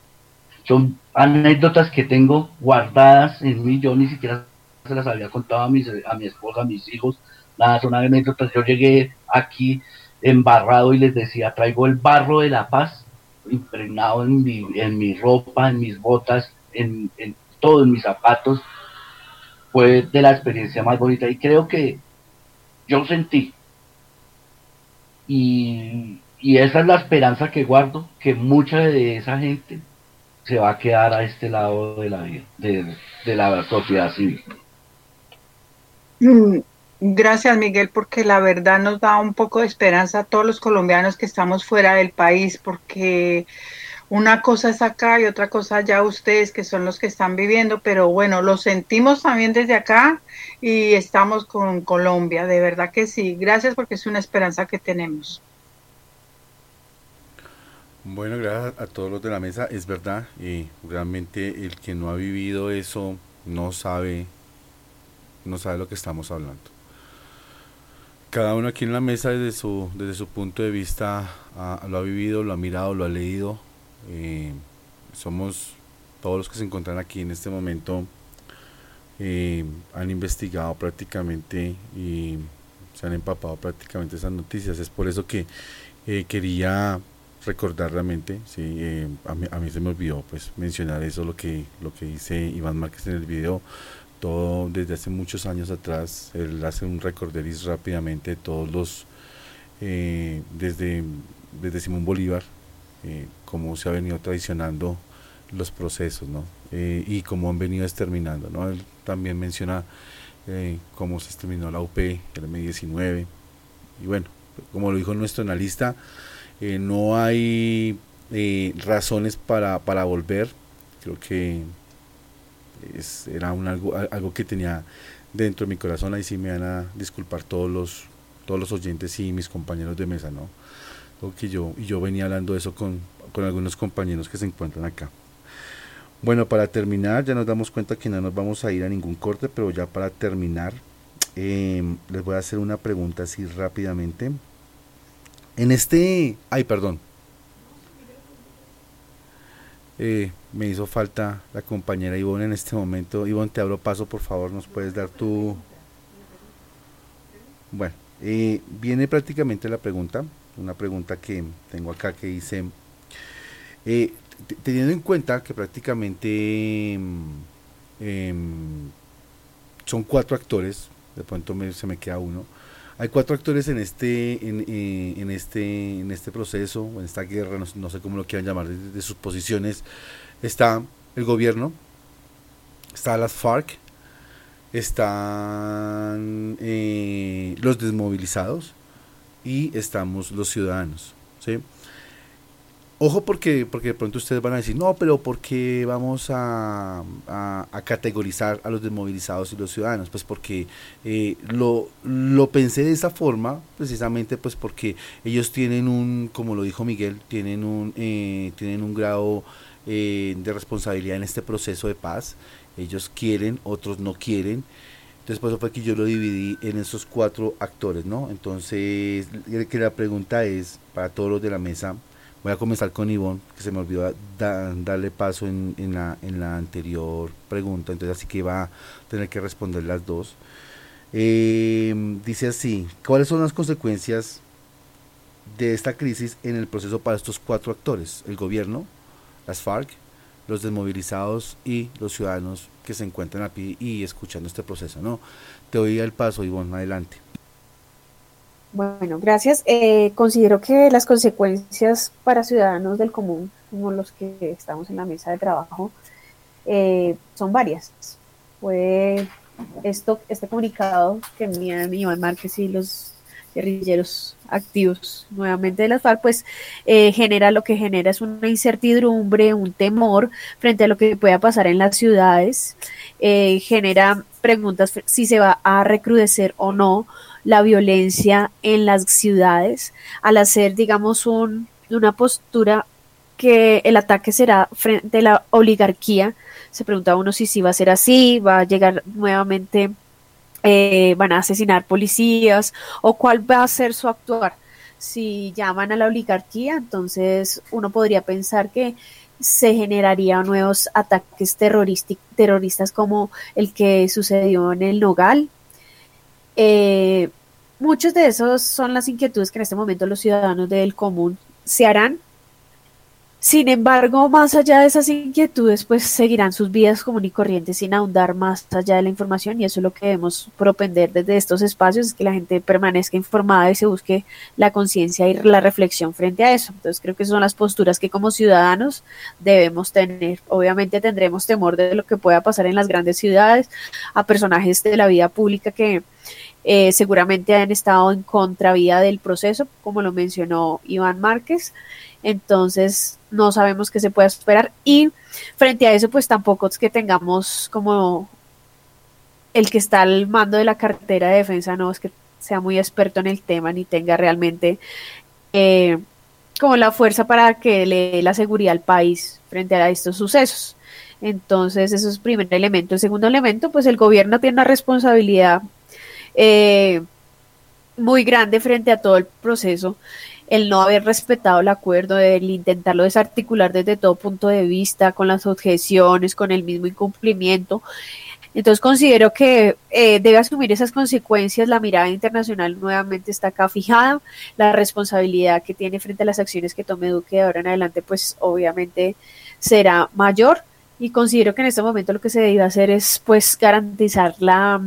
Son anécdotas que tengo guardadas en mí. Yo ni siquiera se las había contado a, mis, a mi esposa, a mis hijos. Nada, son anécdotas. Yo llegué aquí embarrado y les decía, traigo el barro de la paz impregnado en mi, en mi ropa, en mis botas, en, en todo, en mis zapatos. Fue de la experiencia más bonita y creo que yo sentí. Y, y esa es la esperanza que guardo, que mucha de esa gente se va a quedar a este lado de la de, de la sociedad civil. Mm, Gracias, Miguel, porque la verdad nos da un poco de esperanza a todos los colombianos que estamos fuera del país, porque una cosa es acá y otra cosa ya ustedes que son los que están viviendo, pero bueno, lo sentimos también desde acá y estamos con Colombia, de verdad que sí. Gracias porque es una esperanza que tenemos. Bueno, gracias a todos los de la mesa. Es verdad, realmente el que no ha vivido eso no sabe, no sabe lo que estamos hablando. Cada uno aquí en la mesa desde su, desde su punto de vista lo ha vivido, lo ha mirado, lo ha leído. Eh, somos todos los que se encuentran aquí en este momento eh, han investigado prácticamente y se han empapado prácticamente esas noticias. Es por eso que eh, quería recordar realmente, sí, eh, a, mí, a, mí, se me olvidó pues mencionar eso, lo que, lo que dice Iván Márquez en el video, todo desde hace muchos años atrás, él hace un recorderis rápidamente todos los, eh, desde, desde Simón Bolívar, eh, cómo se ha venido tradicionando los procesos, ¿no? Y cómo han venido exterminando, ¿no? Él también menciona cómo se exterminó la UP, el M19, y bueno, como lo dijo nuestro analista, eh, no hay eh, razones para, para, volver. Creo que es, era un, algo, algo que tenía dentro de mi corazón. Ahí sí me van a disculpar todos los, todos los oyentes y mis compañeros de mesa, ¿no? que yo, y yo venía hablando de eso con, con algunos compañeros que se encuentran acá. Bueno, para terminar, ya nos damos cuenta que no nos vamos a ir a ningún corte, pero ya para terminar, eh, les voy a hacer una pregunta así rápidamente. En este... Ay, perdón. Eh, me hizo falta la compañera Ivonne en este momento. Ivonne, te abro paso, por favor, nos puedes dar tu... Bueno, eh, viene prácticamente la pregunta, una pregunta que tengo acá que dice, eh, teniendo en cuenta que prácticamente eh, son cuatro actores, de pronto me, se me queda uno, hay cuatro actores en este, en, eh, en, este, en este proceso, en esta guerra, no, sé cómo lo quieran llamar, de, de, sus posiciones. Está el gobierno, está las FARC, están eh, los desmovilizados y estamos los ciudadanos. ¿sí? Ojo porque, porque de pronto ustedes van a decir, no, pero ¿por qué vamos a, a, categorizar a los desmovilizados y los ciudadanos? Pues porque eh, lo, lo pensé de esa forma, precisamente pues porque ellos tienen un, como lo dijo Miguel, tienen un, eh, tienen un grado eh, de responsabilidad en este proceso de paz. Ellos quieren, otros no quieren. Entonces por eso fue que yo lo dividí en esos cuatro actores, ¿no? Entonces, que la pregunta es, para todos los de la mesa, Voy a comenzar con Ivonne, que se me olvidó da, darle paso en, en, la, en la anterior pregunta, entonces así que va a tener que responder las dos. Eh, dice así, ¿cuáles son las consecuencias de esta crisis en el proceso para estos cuatro actores? El gobierno, las FARC, los desmovilizados y los ciudadanos que se encuentran aquí y escuchando este proceso, ¿no? Te doy el paso, Ivonne, adelante. Bueno, gracias. Eh, considero que las consecuencias para ciudadanos del común, como los que estamos en la mesa de trabajo, eh, son varias. Fue esto, este comunicado que envían Iván Márquez y los guerrilleros activos nuevamente de las FARC, pues eh, genera lo que genera es una incertidumbre, un temor frente a lo que pueda pasar en las ciudades, eh, genera preguntas si se va a recrudecer o no la violencia en las ciudades al hacer, digamos, un, una postura que el ataque será frente a la oligarquía. Se pregunta uno si sí va a ser así, va a llegar nuevamente, eh, van a asesinar policías o cuál va a ser su actuar. Si llaman a la oligarquía, entonces uno podría pensar que se generarían nuevos ataques terroristas como el que sucedió en el Nogal, eh, muchos de esos son las inquietudes que en este momento los ciudadanos del común se harán. Sin embargo, más allá de esas inquietudes, pues seguirán sus vidas común y corrientes sin ahondar más allá de la información y eso es lo que debemos propender desde estos espacios, es que la gente permanezca informada y se busque la conciencia y la reflexión frente a eso. Entonces creo que son las posturas que como ciudadanos debemos tener. Obviamente tendremos temor de lo que pueda pasar en las grandes ciudades, a personajes de la vida pública que eh, seguramente han estado en contravía del proceso, como lo mencionó Iván Márquez. Entonces, no sabemos qué se puede esperar. Y frente a eso, pues tampoco es que tengamos como el que está al mando de la cartera de defensa, no es que sea muy experto en el tema ni tenga realmente eh, como la fuerza para que le dé la seguridad al país frente a estos sucesos. Entonces, eso es el primer elemento. El segundo elemento, pues el gobierno tiene una responsabilidad eh, muy grande frente a todo el proceso, el no haber respetado el acuerdo, el intentarlo desarticular desde todo punto de vista, con las objeciones, con el mismo incumplimiento. Entonces considero que eh, debe asumir esas consecuencias, la mirada internacional nuevamente está acá fijada, la responsabilidad que tiene frente a las acciones que tome Duque de ahora en adelante, pues obviamente será mayor. Y considero que en este momento lo que se debe hacer es pues garantizar la,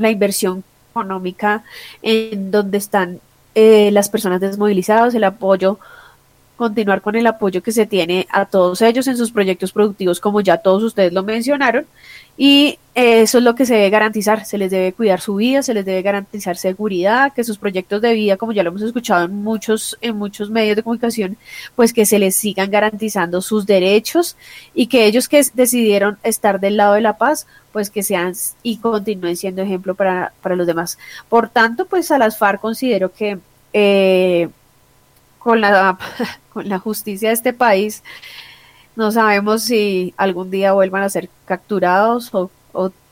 la inversión económica en donde están eh, las personas desmovilizadas, el apoyo, continuar con el apoyo que se tiene a todos ellos en sus proyectos productivos, como ya todos ustedes lo mencionaron, y eso es lo que se debe garantizar, se les debe cuidar su vida, se les debe garantizar seguridad, que sus proyectos de vida, como ya lo hemos escuchado en muchos, en muchos medios de comunicación, pues que se les sigan garantizando sus derechos y que ellos que decidieron estar del lado de la paz, pues que sean y continúen siendo ejemplo para, para los demás. Por tanto, pues a las FARC considero que eh, con, la, con la justicia de este país, no sabemos si algún día vuelvan a ser capturados o,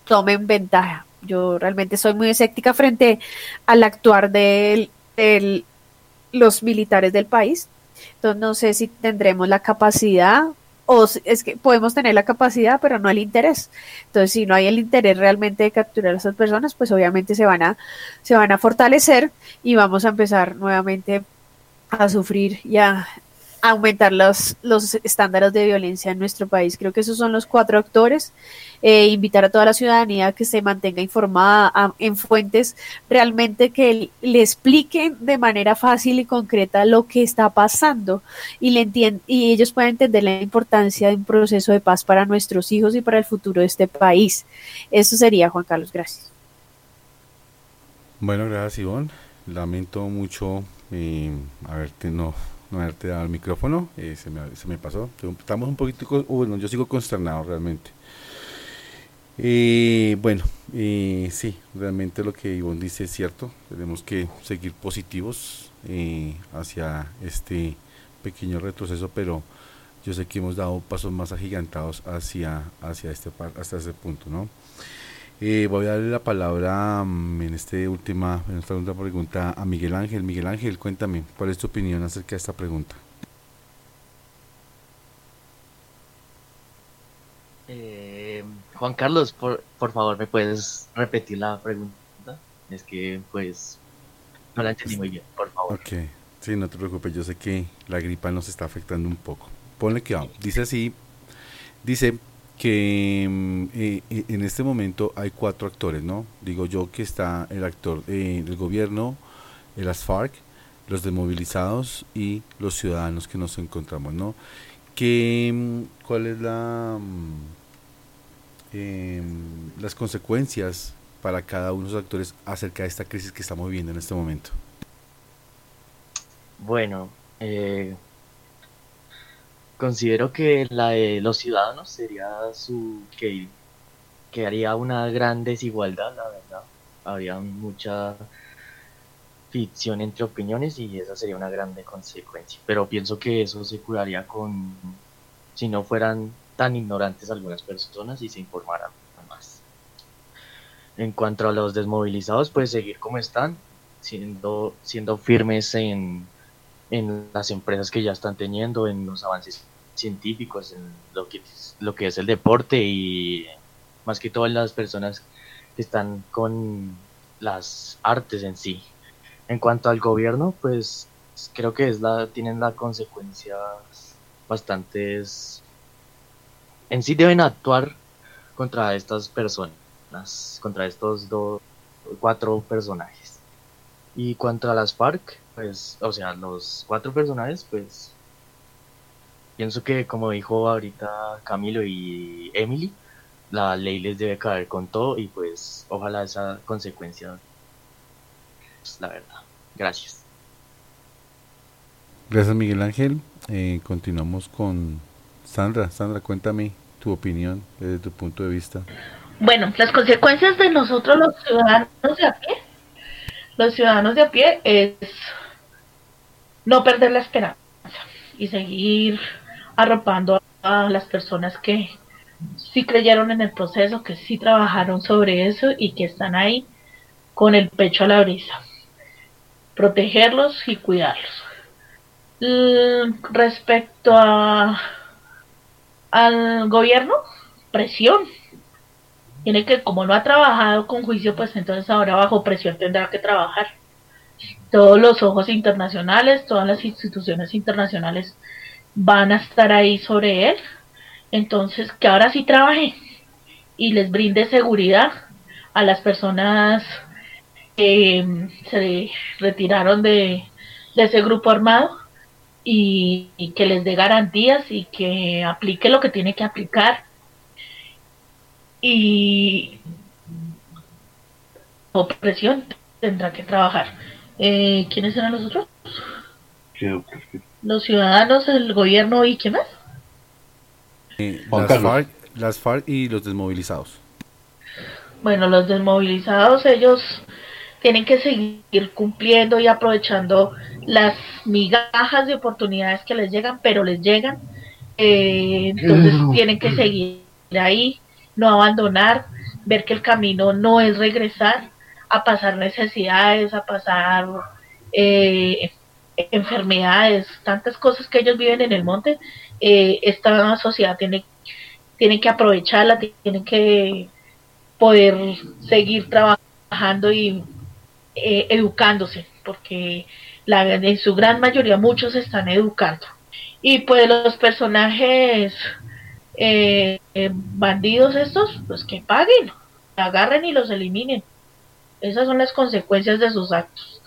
tomen ventaja. Yo realmente soy muy escéptica frente al actuar de, de los militares del país. Entonces no sé si tendremos la capacidad o es que podemos tener la capacidad, pero no el interés. Entonces, si no hay el interés realmente de capturar a esas personas, pues obviamente se van a, se van a fortalecer y vamos a empezar nuevamente a sufrir y a aumentar los, los estándares de violencia en nuestro país. Creo que esos son los cuatro actores. Eh, invitar a toda la ciudadanía que se mantenga informada en fuentes realmente que le expliquen de manera fácil y concreta lo que está pasando y, le y ellos puedan entender la importancia de un proceso de paz para nuestros hijos y para el futuro de este país. Eso sería, Juan Carlos. Gracias. Bueno, gracias, Ivonne. Lamento mucho eh, haberte no dado el micrófono, eh, se, me, se, me, pasó. Estamos un poquito, bueno, yo sigo consternado realmente. Eh, bueno, sí, realmente lo que Ivonne dice es cierto. Tenemos que seguir positivos eh, hacia este pequeño retroceso, pero yo sé que hemos dado pasos más agigantados hacia, hacia este, hasta ese punto, ¿no? Eh, voy a darle la palabra um, en, este última, en esta última pregunta a Miguel Ángel. Miguel Ángel, cuéntame, ¿cuál es tu opinión acerca de esta pregunta? Eh, Juan Carlos, por, por favor, ¿me puedes repetir la pregunta? Es que, pues, no la entendí muy bien, por favor. Ok, sí, no te preocupes, yo sé que la gripa nos está afectando un poco. Ponle que vamos. Dice así, dice, que eh, en este momento hay cuatro actores, ¿no? Digo yo que está el actor eh, gobierno, el ASFARC, los desmovilizados y los ciudadanos que nos encontramos, ¿no? Que, ¿Cuál es la eh, las consecuencias para cada uno de los actores acerca de esta crisis que estamos viviendo en este momento? Bueno, eh, considero que la de los ciudadanos sería su que, que haría una gran desigualdad, la verdad. Habría mucha ficción entre opiniones y esa sería una grande consecuencia. Pero pienso que eso se curaría con si no fueran tan ignorantes algunas personas y se informaran más. En cuanto a los desmovilizados, pues seguir como están, siendo, siendo firmes en, en las empresas que ya están teniendo, en los avances científicos, en lo que, lo que es el deporte y más que todo en las personas que están con las artes en sí. En cuanto al gobierno, pues creo que es la, tienen las consecuencias bastantes. En sí deben actuar contra estas personas, contra estos dos, cuatro personajes. Y cuanto a las FARC, pues, o sea, los cuatro personajes, pues, pienso que como dijo ahorita Camilo y Emily, la ley les debe caer con todo y pues ojalá esa consecuencia la verdad. Gracias. Gracias Miguel Ángel. Eh, continuamos con Sandra. Sandra, cuéntame tu opinión desde tu punto de vista. Bueno, las consecuencias de nosotros los ciudadanos de a pie, los ciudadanos de a pie es no perder la esperanza y seguir arropando a las personas que sí creyeron en el proceso, que sí trabajaron sobre eso y que están ahí con el pecho a la brisa. Protegerlos y cuidarlos. L- respecto a al gobierno, presión. Tiene que, como no ha trabajado con juicio, pues entonces ahora bajo presión tendrá que trabajar. Todos los ojos internacionales, todas las instituciones internacionales van a estar ahí sobre él. Entonces, que ahora sí trabaje y les brinde seguridad a las personas que mm, se retiraron de, de ese grupo armado y, y que les dé garantías y que aplique lo que tiene que aplicar. Y opresión tendrá que trabajar. Eh, ¿Quiénes eran los otros? Los ciudadanos, el gobierno y ¿qué más? Eh, las. FARC, las FARC y los desmovilizados. Bueno, los desmovilizados, ellos tienen que seguir cumpliendo y aprovechando las migajas de oportunidades que les llegan, pero les llegan. Eh, entonces tienen que seguir ahí, no abandonar, ver que el camino no es regresar a pasar necesidades, a pasar eh, enfermedades, tantas cosas que ellos viven en el monte. Eh, esta sociedad tiene, tiene que aprovecharla, tiene que poder seguir trabajando y eh, educándose, porque la, en su gran mayoría muchos están educando. Y pues los personajes eh, bandidos estos, pues que paguen, agarren y los eliminen. Esas son las consecuencias de sus actos.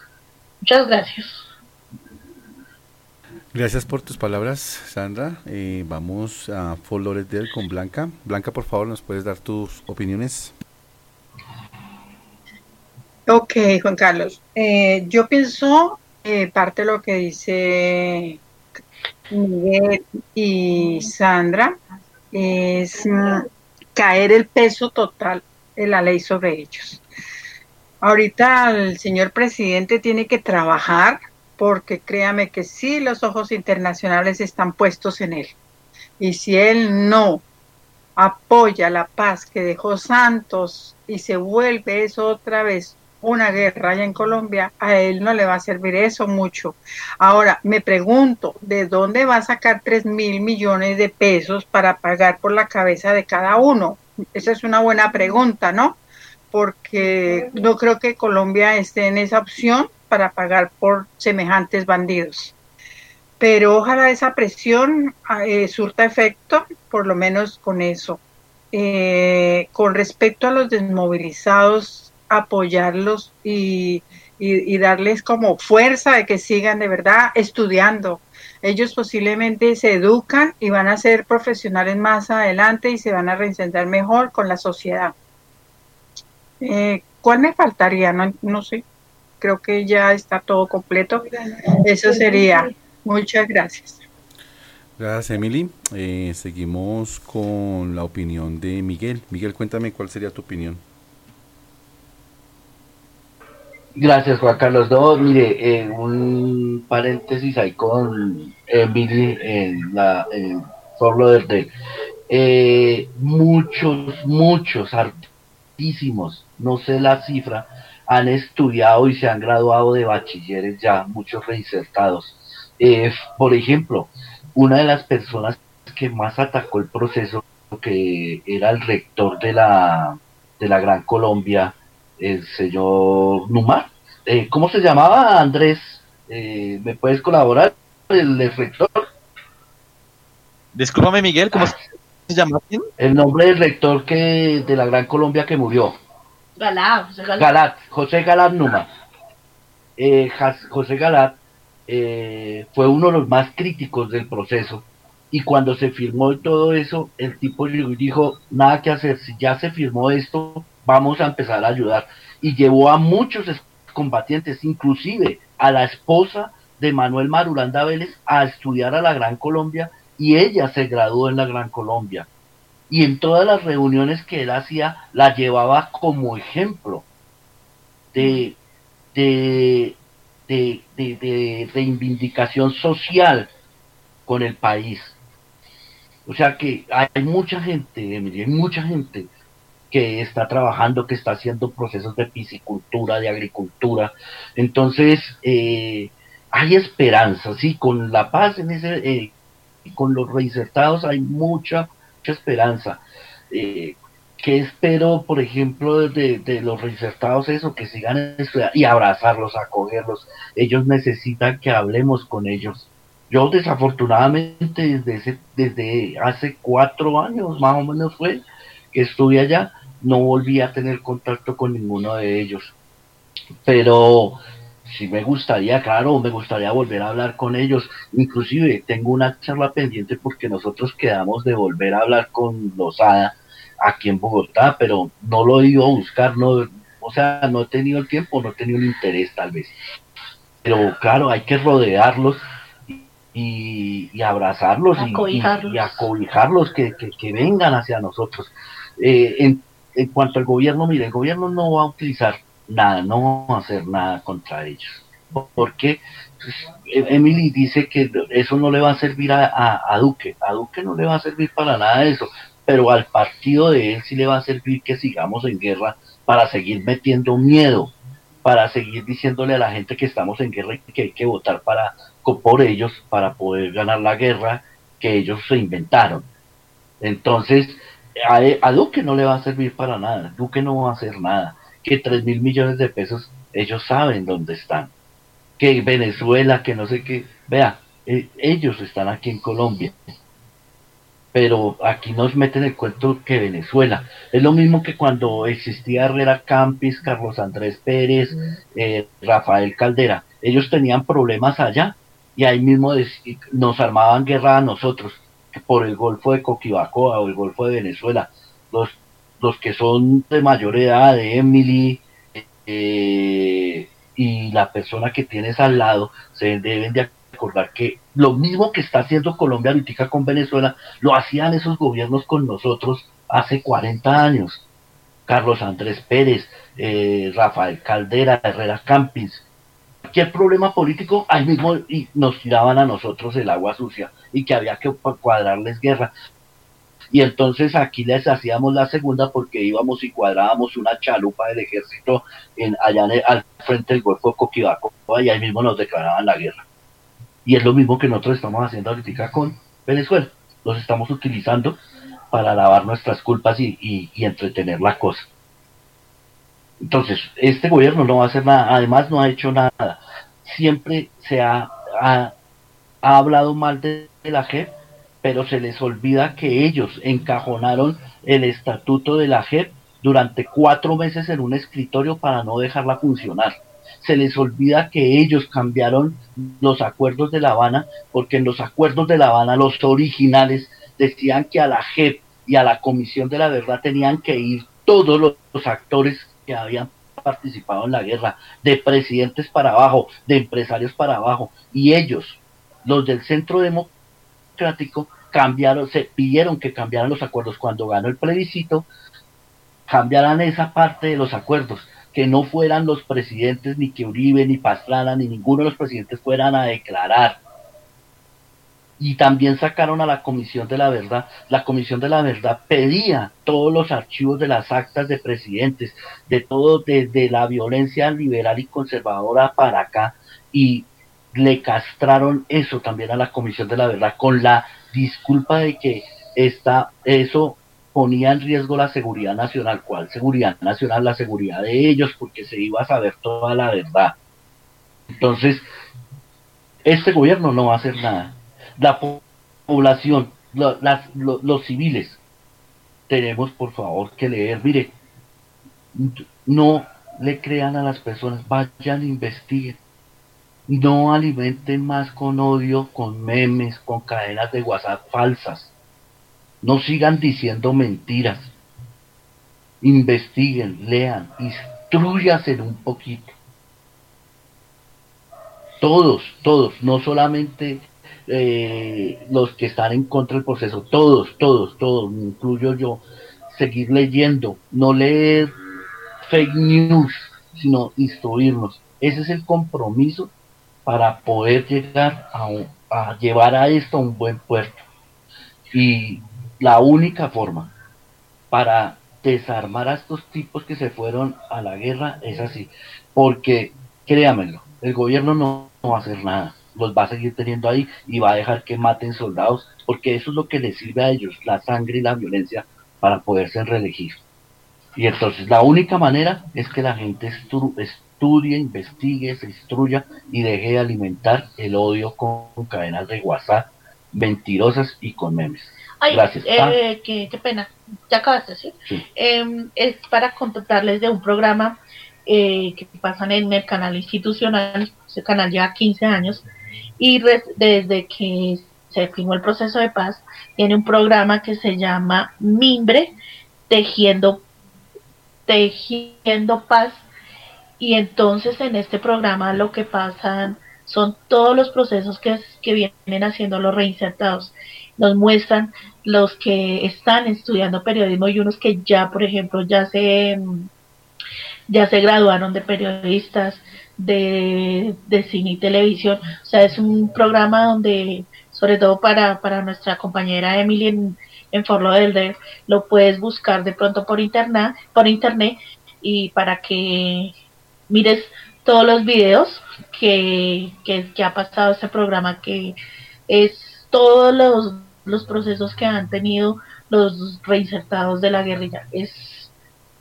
Muchas gracias. Gracias por tus palabras, Sandra. Eh, vamos a Fort Lauderdale con Blanca. Blanca, por favor, ¿nos puedes dar tus opiniones? Ok, Juan Carlos. Eh, yo pienso eh, parte de lo que dice Miguel y Sandra es mm, caer el peso total de la ley sobre ellos. Ahorita el señor presidente tiene que trabajar porque créame que sí, los ojos internacionales están puestos en él. Y si él no apoya la paz que dejó Santos y se vuelve eso otra vez una guerra allá en Colombia, a él no le va a servir eso mucho. Ahora, me pregunto, ¿de dónde va a sacar 3 mil millones de pesos para pagar por la cabeza de cada uno? Esa es una buena pregunta, ¿no? Porque no creo que Colombia esté en esa opción para pagar por semejantes bandidos. Pero ojalá esa presión eh, surta efecto, por lo menos con eso. Eh, con respecto a los desmovilizados, apoyarlos y, darles como fuerza de que sigan de verdad estudiando. Ellos posiblemente se educan y van a ser profesionales más adelante y se van a reincentar mejor con la sociedad. Eh, ¿Cuál me faltaría? No, no sé. Creo que ya está todo completo. Eso sería. Muchas gracias. Gracias, Emily. Eh, seguimos con la opinión de Miguel. Miguel, cuéntame cuál sería tu opinión. Gracias, Juan Carlos. No, mire, eh, un paréntesis ahí con Emily en la en Fort. Eh, muchos, muchos artísimos, no sé la cifra, han estudiado y se han graduado de bachilleres ya, muchos reinsertados. Eh, por ejemplo, una de las personas que más atacó el proceso, que era el rector de la, de la Gran Colombia, el señor Numar. Eh, ¿Cómo se llamaba, Andrés? Eh, ¿Me puedes colaborar? El, el, rector. Discúlpame, Miguel, ¿cómo se llama? El nombre del rector que de la Gran Colombia que murió. Galat, José Galat. Galat, José Numar. Eh, José Galat eh, fue uno de los más críticos del proceso. Y cuando se firmó todo eso, el tipo dijo, nada que hacer, si ya se firmó esto, vamos a empezar a ayudar. Y llevó a muchos combatientes, inclusive a la esposa de Manuel Marulanda Vélez a estudiar a la Gran Colombia y ella se graduó en la Gran Colombia. Y en todas las reuniones que él hacía la llevaba como ejemplo de, de, de, de, reivindicación social con el país. O sea que hay mucha gente, hay mucha gente que está trabajando, que está haciendo procesos de piscicultura, de agricultura. Entonces, eh, hay esperanza, sí, con la paz en ese, eh, con los reinsertados hay mucha esperanza. Eh, ¿Qué espero, por ejemplo, de, de los reinsertados eso, que sigan estudiando y abrazarlos, acogerlos? Ellos necesitan que hablemos con ellos. Yo desafortunadamente desde, ese, desde hace cuatro años más o menos fue que estuve allá, no volví a tener contacto con ninguno de ellos. Pero sí me gustaría, claro, me gustaría volver a hablar con ellos. Inclusive tengo una charla pendiente porque nosotros quedamos de volver a hablar con Lozada aquí en Bogotá, pero no lo he ido a buscar, no, o sea, no he tenido el tiempo, no he tenido el interés tal vez. Pero claro, hay que rodearlos y, y abrazarlos y, y acobijarlos, que, que, que vengan hacia nosotros. Eh, en, en cuanto al gobierno, mire, el gobierno no va a utilizar nada, no va a hacer nada contra ellos. Porque pues, Emily dice que eso no le va a servir a, a- a Duque, a Duque no le va a servir para nada eso, pero al partido de él sí le va a servir que sigamos en guerra para seguir metiendo miedo, para seguir diciéndole a la gente que estamos en guerra y que hay que votar para, por ellos para poder ganar la guerra que ellos se inventaron. Entonces, a, a Duque no le va a servir para nada, Duque no va a hacer nada, que tres mil millones de pesos ellos saben dónde están, que Venezuela, que no sé qué, vea, eh, ellos están aquí en Colombia, pero aquí nos meten el cuento que Venezuela, es lo mismo que cuando existía Herrera Campis, Carlos Andrés Pérez, eh, Rafael Caldera, ellos tenían problemas allá y ahí mismo nos armaban guerra a nosotros por el Golfo de Coquibacoa o el Golfo de Venezuela. Los, los que son de mayor edad, de Emily eh, y la persona que tienes al lado, se deben de acordar que lo mismo que está haciendo Colombia ahorita con Venezuela, lo hacían esos gobiernos con nosotros hace 40 años. Carlos Andrés Pérez, eh, Rafael Caldera, Herrera Campins, cualquier problema político, ahí mismo y nos tiraban a nosotros el agua sucia y que había que cuadrarles guerra. Y entonces aquí les hacíamos la segunda porque íbamos y cuadrábamos una chalupa del ejército en, allá en el- al frente del Golfo de Coquibacoa y ahí mismo nos declaraban la guerra. Y es lo mismo que nosotros estamos haciendo ahorita con Venezuela. Los estamos utilizando para lavar nuestras culpas y, y- y entretener la cosa. Entonces, este gobierno no va a hacer nada, además no ha hecho nada. Siempre se ha, ha- ha hablado mal de, de la JEP, pero se les olvida que ellos encajonaron el estatuto de la JEP durante cuatro meses en un escritorio para no dejarla funcionar. Se les olvida que ellos cambiaron los acuerdos de La Habana, porque en los acuerdos de La Habana, los originales, decían que a la JEP y a la Comisión de la Verdad tenían que ir todos los, actores que habían participado en la guerra, de presidentes para abajo, de empresarios para abajo, y ellos, los del Centro Democrático, cambiaron, se pidieron que cambiaran los acuerdos cuando ganó el plebiscito, cambiaran esa parte de los acuerdos, que no fueran los presidentes, ni que Uribe, ni Pastrana, ni ninguno de los presidentes fueran a declarar. Y también sacaron a la Comisión de la Verdad. La Comisión de la Verdad pedía todos los archivos de las actas de presidentes, de todo, desde la violencia liberal y conservadora para acá, y le castraron eso también a la Comisión de la Verdad con la disculpa de que esta, eso ponía en riesgo la seguridad nacional. ¿Cuál seguridad nacional? La seguridad de ellos, porque se iba a saber toda la verdad. Entonces, este gobierno no va a hacer nada. La po- población, las- lo- los civiles, tenemos por favor que leer. Mire, no le crean a las personas, vayan, investiguen. No alimenten más con odio, con memes, con cadenas de WhatsApp falsas. No sigan diciendo mentiras. Investiguen, lean, instruyasen un poquito. todos, todos, no solamente eh, los que están en contra del proceso, todos, todos, todos, incluyo yo, seguir leyendo, no leer fake news, sino instruirnos. Ese es el compromiso para poder llegar a, a llevar a esto a un buen puerto. Y la única forma para desarmar a estos tipos que se fueron a la guerra es así. Porque, créamelo, el gobierno no, va a hacer nada. Los va a seguir teniendo ahí y va a dejar que maten soldados, porque eso es lo que les sirve a ellos, la sangre y la violencia, para poderse reelegir. Y entonces la única manera es que la gente estudie, investigue, se instruya y deje de alimentar el odio con, cadenas de WhatsApp mentirosas y con memes. Ay, Gracias. eh, Ah, qué, qué pena. Ya acabaste, ¿sí? Sí. Em, es para contarles de un programa eh, que pasan en el canal institucional. Ese canal lleva 15 años y res- desde que se firmó el proceso de paz, tiene un programa que se llama Mimbre, Tejiendo, Tejiendo Paz. Y entonces en este programa lo que pasan son todos los procesos que, que vienen haciendo los reinsertados. Nos muestran los que están estudiando periodismo y unos que ya, por ejemplo, ya se, ya se graduaron de periodistas de, de cine y televisión. O sea, es un programa donde, sobre todo para, para nuestra compañera Emily en, en Fort Lauderdale, lo puedes buscar de pronto por internet, por internet y para que mires todos los videos que, que, ha pasado este programa, que es todos los, los procesos que han tenido los reinsertados de la guerrilla. Es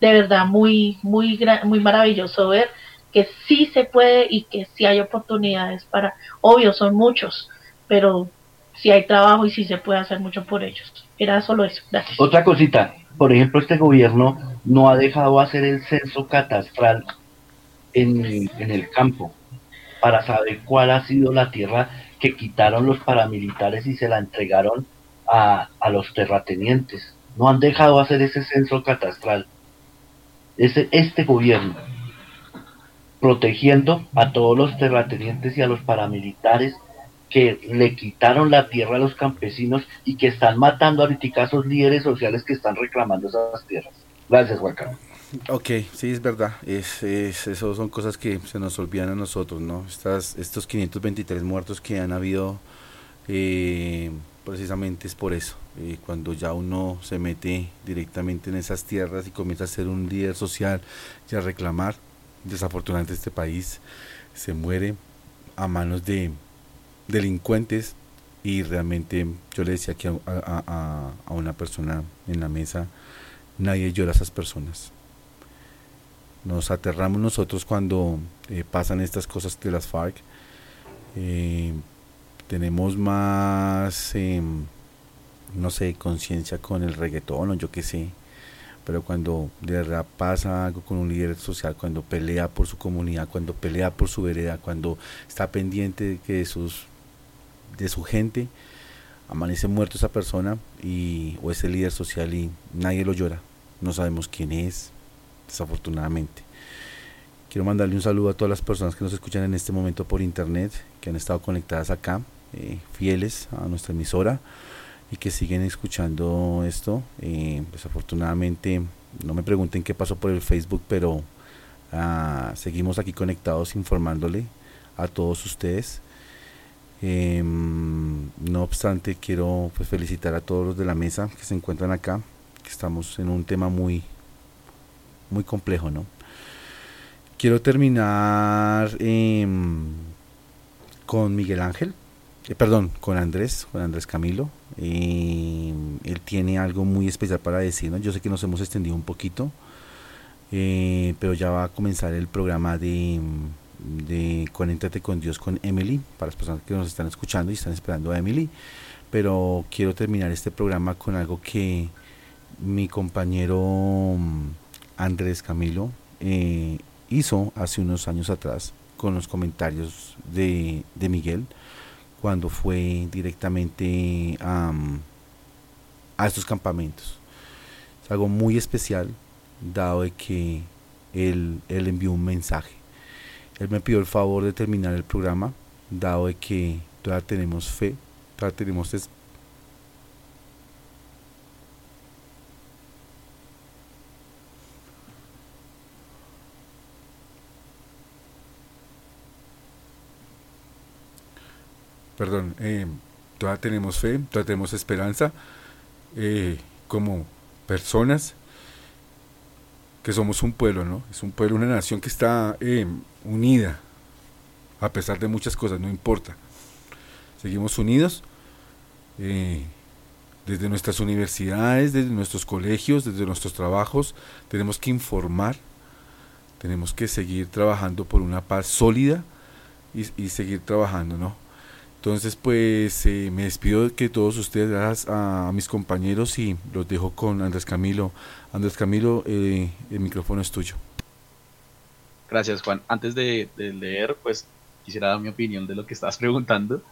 de verdad muy, muy, muy maravilloso ver que sí se puede y que sí hay oportunidades para, obvio, son muchos, pero sí hay trabajo y sí se puede hacer mucho por ellos. Era solo eso. Gracias. Otra cosita, por ejemplo, este gobierno no ha dejado hacer el censo catastral en, el campo para saber cuál ha sido la tierra que quitaron los paramilitares y se la entregaron a, a los terratenientes. No han dejado hacer ese censo catastral. Ese, este gobierno, protegiendo a todos los terratenientes y a los paramilitares que le quitaron la tierra a los campesinos y que están matando ahorita a esos líderes sociales que están reclamando esas tierras. Gracias, Juan Carlos. Ok, sí, es verdad. Es, es, eso son cosas que se nos olvidan a nosotros, ¿no? Estas, estos 523 muertos que han habido, eh, precisamente es por eso. Eh, cuando ya uno se mete directamente en esas tierras y comienza a ser un líder social y a reclamar, desafortunadamente este país se muere a manos de delincuentes y realmente yo le decía aquí a, a- una persona en la mesa, nadie llora a esas personas. Nos aterramos nosotros cuando eh, pasan estas cosas de las FARC. Eh, tenemos más, em, no sé, conciencia con el reggaetón o yo qué sé. Pero cuando de verdad pasa algo con un líder social, cuando pelea por su comunidad, cuando pelea por su vereda, cuando está pendiente de que sus de su gente, amanece muerto esa persona y o ese líder social y nadie lo llora. No sabemos quién es, desafortunadamente. Quiero mandarle un saludo a todas las personas que nos escuchan en este momento por internet, que han estado conectadas acá, eh, fieles a nuestra emisora y que siguen escuchando esto. Eh, desafortunadamente, no me pregunten qué pasó por el Facebook, pero ah, seguimos aquí conectados informándole a todos ustedes. Em, no obstante, quiero pues, felicitar a todos los de la mesa que se encuentran acá, que estamos en un tema muy, muy complejo, ¿no? Quiero terminar em, con Miguel Ángel, eh, perdón, con Andrés, con Andrés Camilo. Em, él tiene algo muy especial para decirnos. Yo sé que nos hemos extendido un poquito, eh, pero ya va a comenzar el programa de, de con Dios con Emily, para las personas que nos están escuchando y están esperando a Emily. Pero quiero terminar este programa con algo que mi compañero Andrés Camilo eh, hizo hace unos años atrás con los comentarios de, Miguel cuando fue directamente am, a estos campamentos. Es algo muy especial dado de que él, él envió un mensaje. Él me pidió el favor de terminar el programa dado de que todavía tenemos fe, todavía tenemos es- perdón, eh, todavía tenemos fe, todavía tenemos esperanza eh, como personas que somos un pueblo, ¿no? Es un pueblo, una nación que está eh, unida, a pesar de muchas cosas, no importa. Seguimos unidos desde nuestras universidades, desde nuestros colegios, desde nuestros trabajos. Tenemos que informar, tenemos que seguir trabajando por una paz sólida y seguir trabajando, ¿no? Entonces, pues eh, me despido de que todos ustedes, gracias a, mis compañeros y los dejo con Andrés Camilo. Andrés Camilo, eh, el micrófono es tuyo. Gracias, Juan. Antes de, leer, pues quisiera dar mi opinión de lo que estabas preguntando.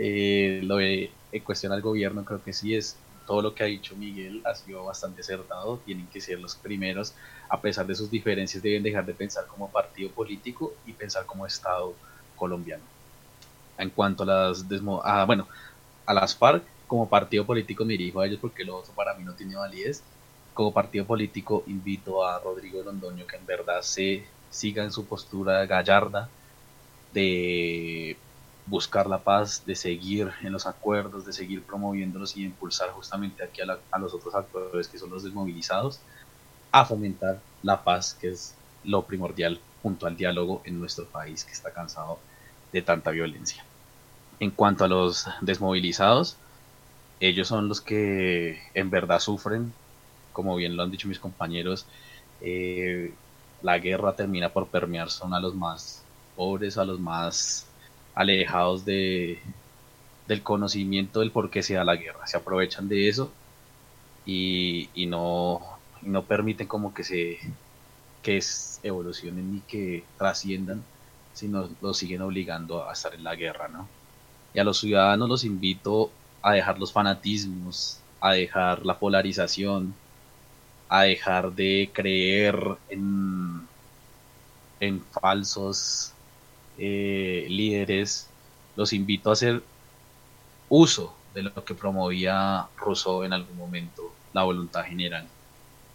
Eh, lo de en cuestión al gobierno, creo que sí es todo lo que ha dicho Miguel ha sido bastante acertado. Tienen que ser los primeros, a pesar de sus diferencias, deben dejar de pensar como partido político y pensar como Estado colombiano. En cuanto a las desmo ah, bueno, a las FARC, como partido político me dirijo a ellos porque lo otro para mí no tiene validez. Como partido político invito a Rodrigo Londoño que en verdad se siga en su postura gallarda de buscar la paz, de seguir en los acuerdos, de seguir promoviéndolos y impulsar justamente aquí a, la- a los otros actores que son los desmovilizados a fomentar la paz, que es lo primordial junto al diálogo en nuestro país que está cansado de tanta violencia. En cuanto a los desmovilizados, ellos son los que en verdad sufren, como bien lo han dicho mis compañeros, eh, la guerra termina por permear, son a los más pobres, a los más alejados de, del conocimiento del por qué se da la guerra. Se aprovechan de eso y, y no, no permiten como que se que evolucionen ni que trasciendan, sino los siguen obligando a estar en la guerra, ¿no? Y a los ciudadanos los invito a dejar los fanatismos, a dejar la polarización, a dejar de creer en, falsos eh, líderes. Los invito a hacer uso de lo que promovía Rousseau en algún momento, la voluntad general,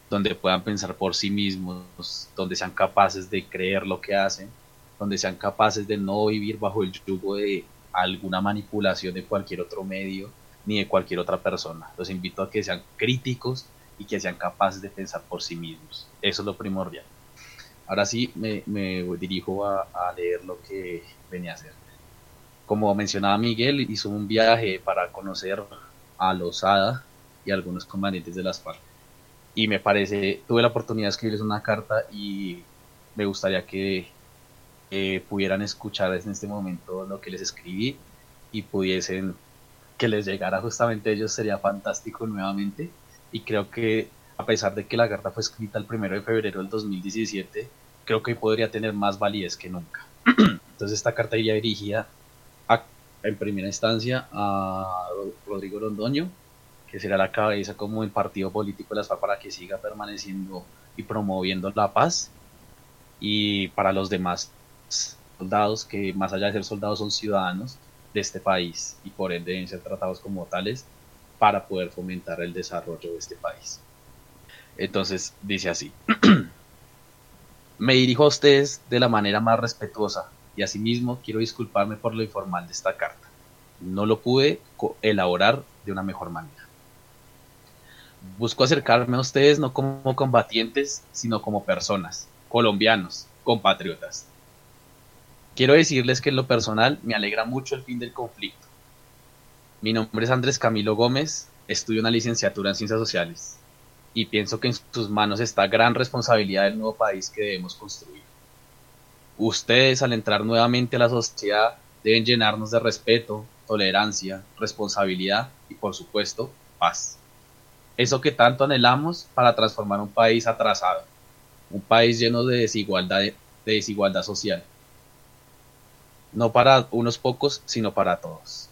donde puedan pensar por sí mismos, donde sean capaces de creer lo que hacen, donde sean capaces de no vivir bajo el yugo de alguna manipulación de cualquier otro medio ni de cualquier otra persona. Los invito a que sean críticos y que sean capaces de pensar por sí mismos. Eso es lo primordial. Ahora sí me, dirijo a, a leer lo que venía a hacer. Como mencionaba Miguel, hizo un viaje para conocer a Lozada y a algunos comandantes de las FARC. Y me parece, tuve la oportunidad de escribirles una carta y me gustaría que eh, pudieran escuchar en este momento lo que les escribí y pudiesen que les llegara justamente a ellos sería fantástico nuevamente. Y creo que a pesar de que la carta fue escrita el primero de febrero del 2017 creo que podría tener más validez que nunca. Entonces esta carta iría dirigida en primera instancia a Ro- Rodrigo Londoño que será la cabeza como el partido político de las FARC para que siga permaneciendo y promoviendo la paz. Y para los demás soldados que más allá de ser soldados son ciudadanos de este país y por ende deben ser tratados como tales para poder fomentar el desarrollo de este país. Entonces dice así, me dirijo a ustedes de la manera más respetuosa y asimismo quiero disculparme por lo informal de esta carta. No lo pude elaborar de una mejor manera. Busco acercarme a ustedes no como combatientes, sino como personas, colombianos, compatriotas. Quiero decirles que en lo personal me alegra mucho el fin del conflicto. Mi nombre es Andrés Camilo Gómez, estudio una licenciatura en Ciencias Sociales y pienso que en sus manos está gran responsabilidad del nuevo país que debemos construir. Ustedes al entrar nuevamente a la sociedad deben llenarnos de respeto, tolerancia, responsabilidad y por supuesto paz. Eso que tanto anhelamos para transformar un país atrasado, un país lleno de desigualdad, de desigualdad social no para unos pocos, sino para todos.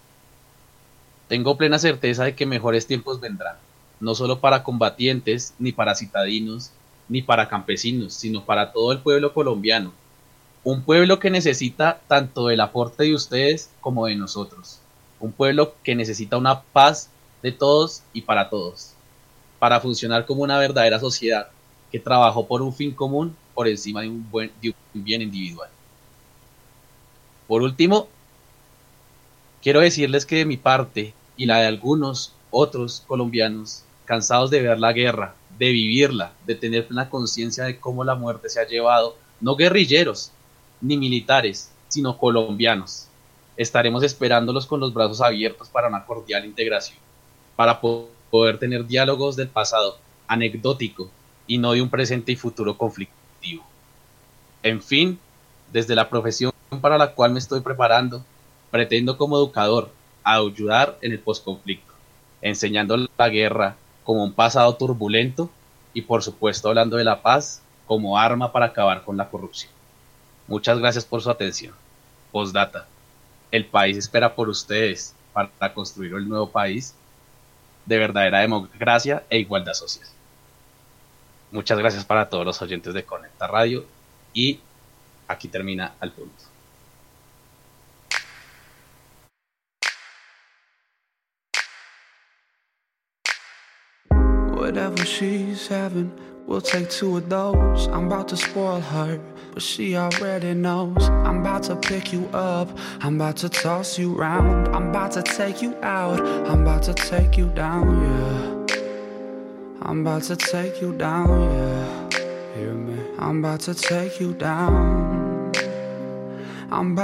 Tengo plena certeza de que mejores tiempos vendrán, no solo para combatientes, ni para citadinos, ni para campesinos, sino para todo el pueblo colombiano. Un pueblo que necesita tanto el aporte de ustedes como de nosotros. Un pueblo que necesita una paz de todos y para todos, para funcionar como una verdadera sociedad que trabajó por un fin común por encima de un, de un bien individual. Por último, quiero decirles que de mi parte y la de algunos otros colombianos, cansados de ver la guerra, de vivirla, de tener plena conciencia de cómo la muerte se ha llevado, no guerrilleros, ni militares, sino colombianos. Estaremos esperándolos con los brazos abiertos para una cordial integración, para poder tener diálogos del pasado, anecdótico, y no de un presente y futuro conflictivo. En fin, desde la profesión para la cual me estoy preparando, pretendo como educador ayudar en el posconflicto, enseñando la guerra como un pasado turbulento y por supuesto hablando de la paz como arma para acabar con la corrupción. Muchas gracias por su atención. Postdata. El país espera por ustedes para construir el nuevo país de verdadera democracia e igualdad social. Muchas gracias para todos los oyentes de Conecta Radio y aquí termina al punto. Whatever she's having, we'll take two of those. I'm about to spoil her, but she already knows. I'm about to pick you up, I'm about to toss you round. I'm about to take you out, I'm about to take you down, yeah. I'm about to take you down, yeah. Hear me? I'm about to take you down. I'm about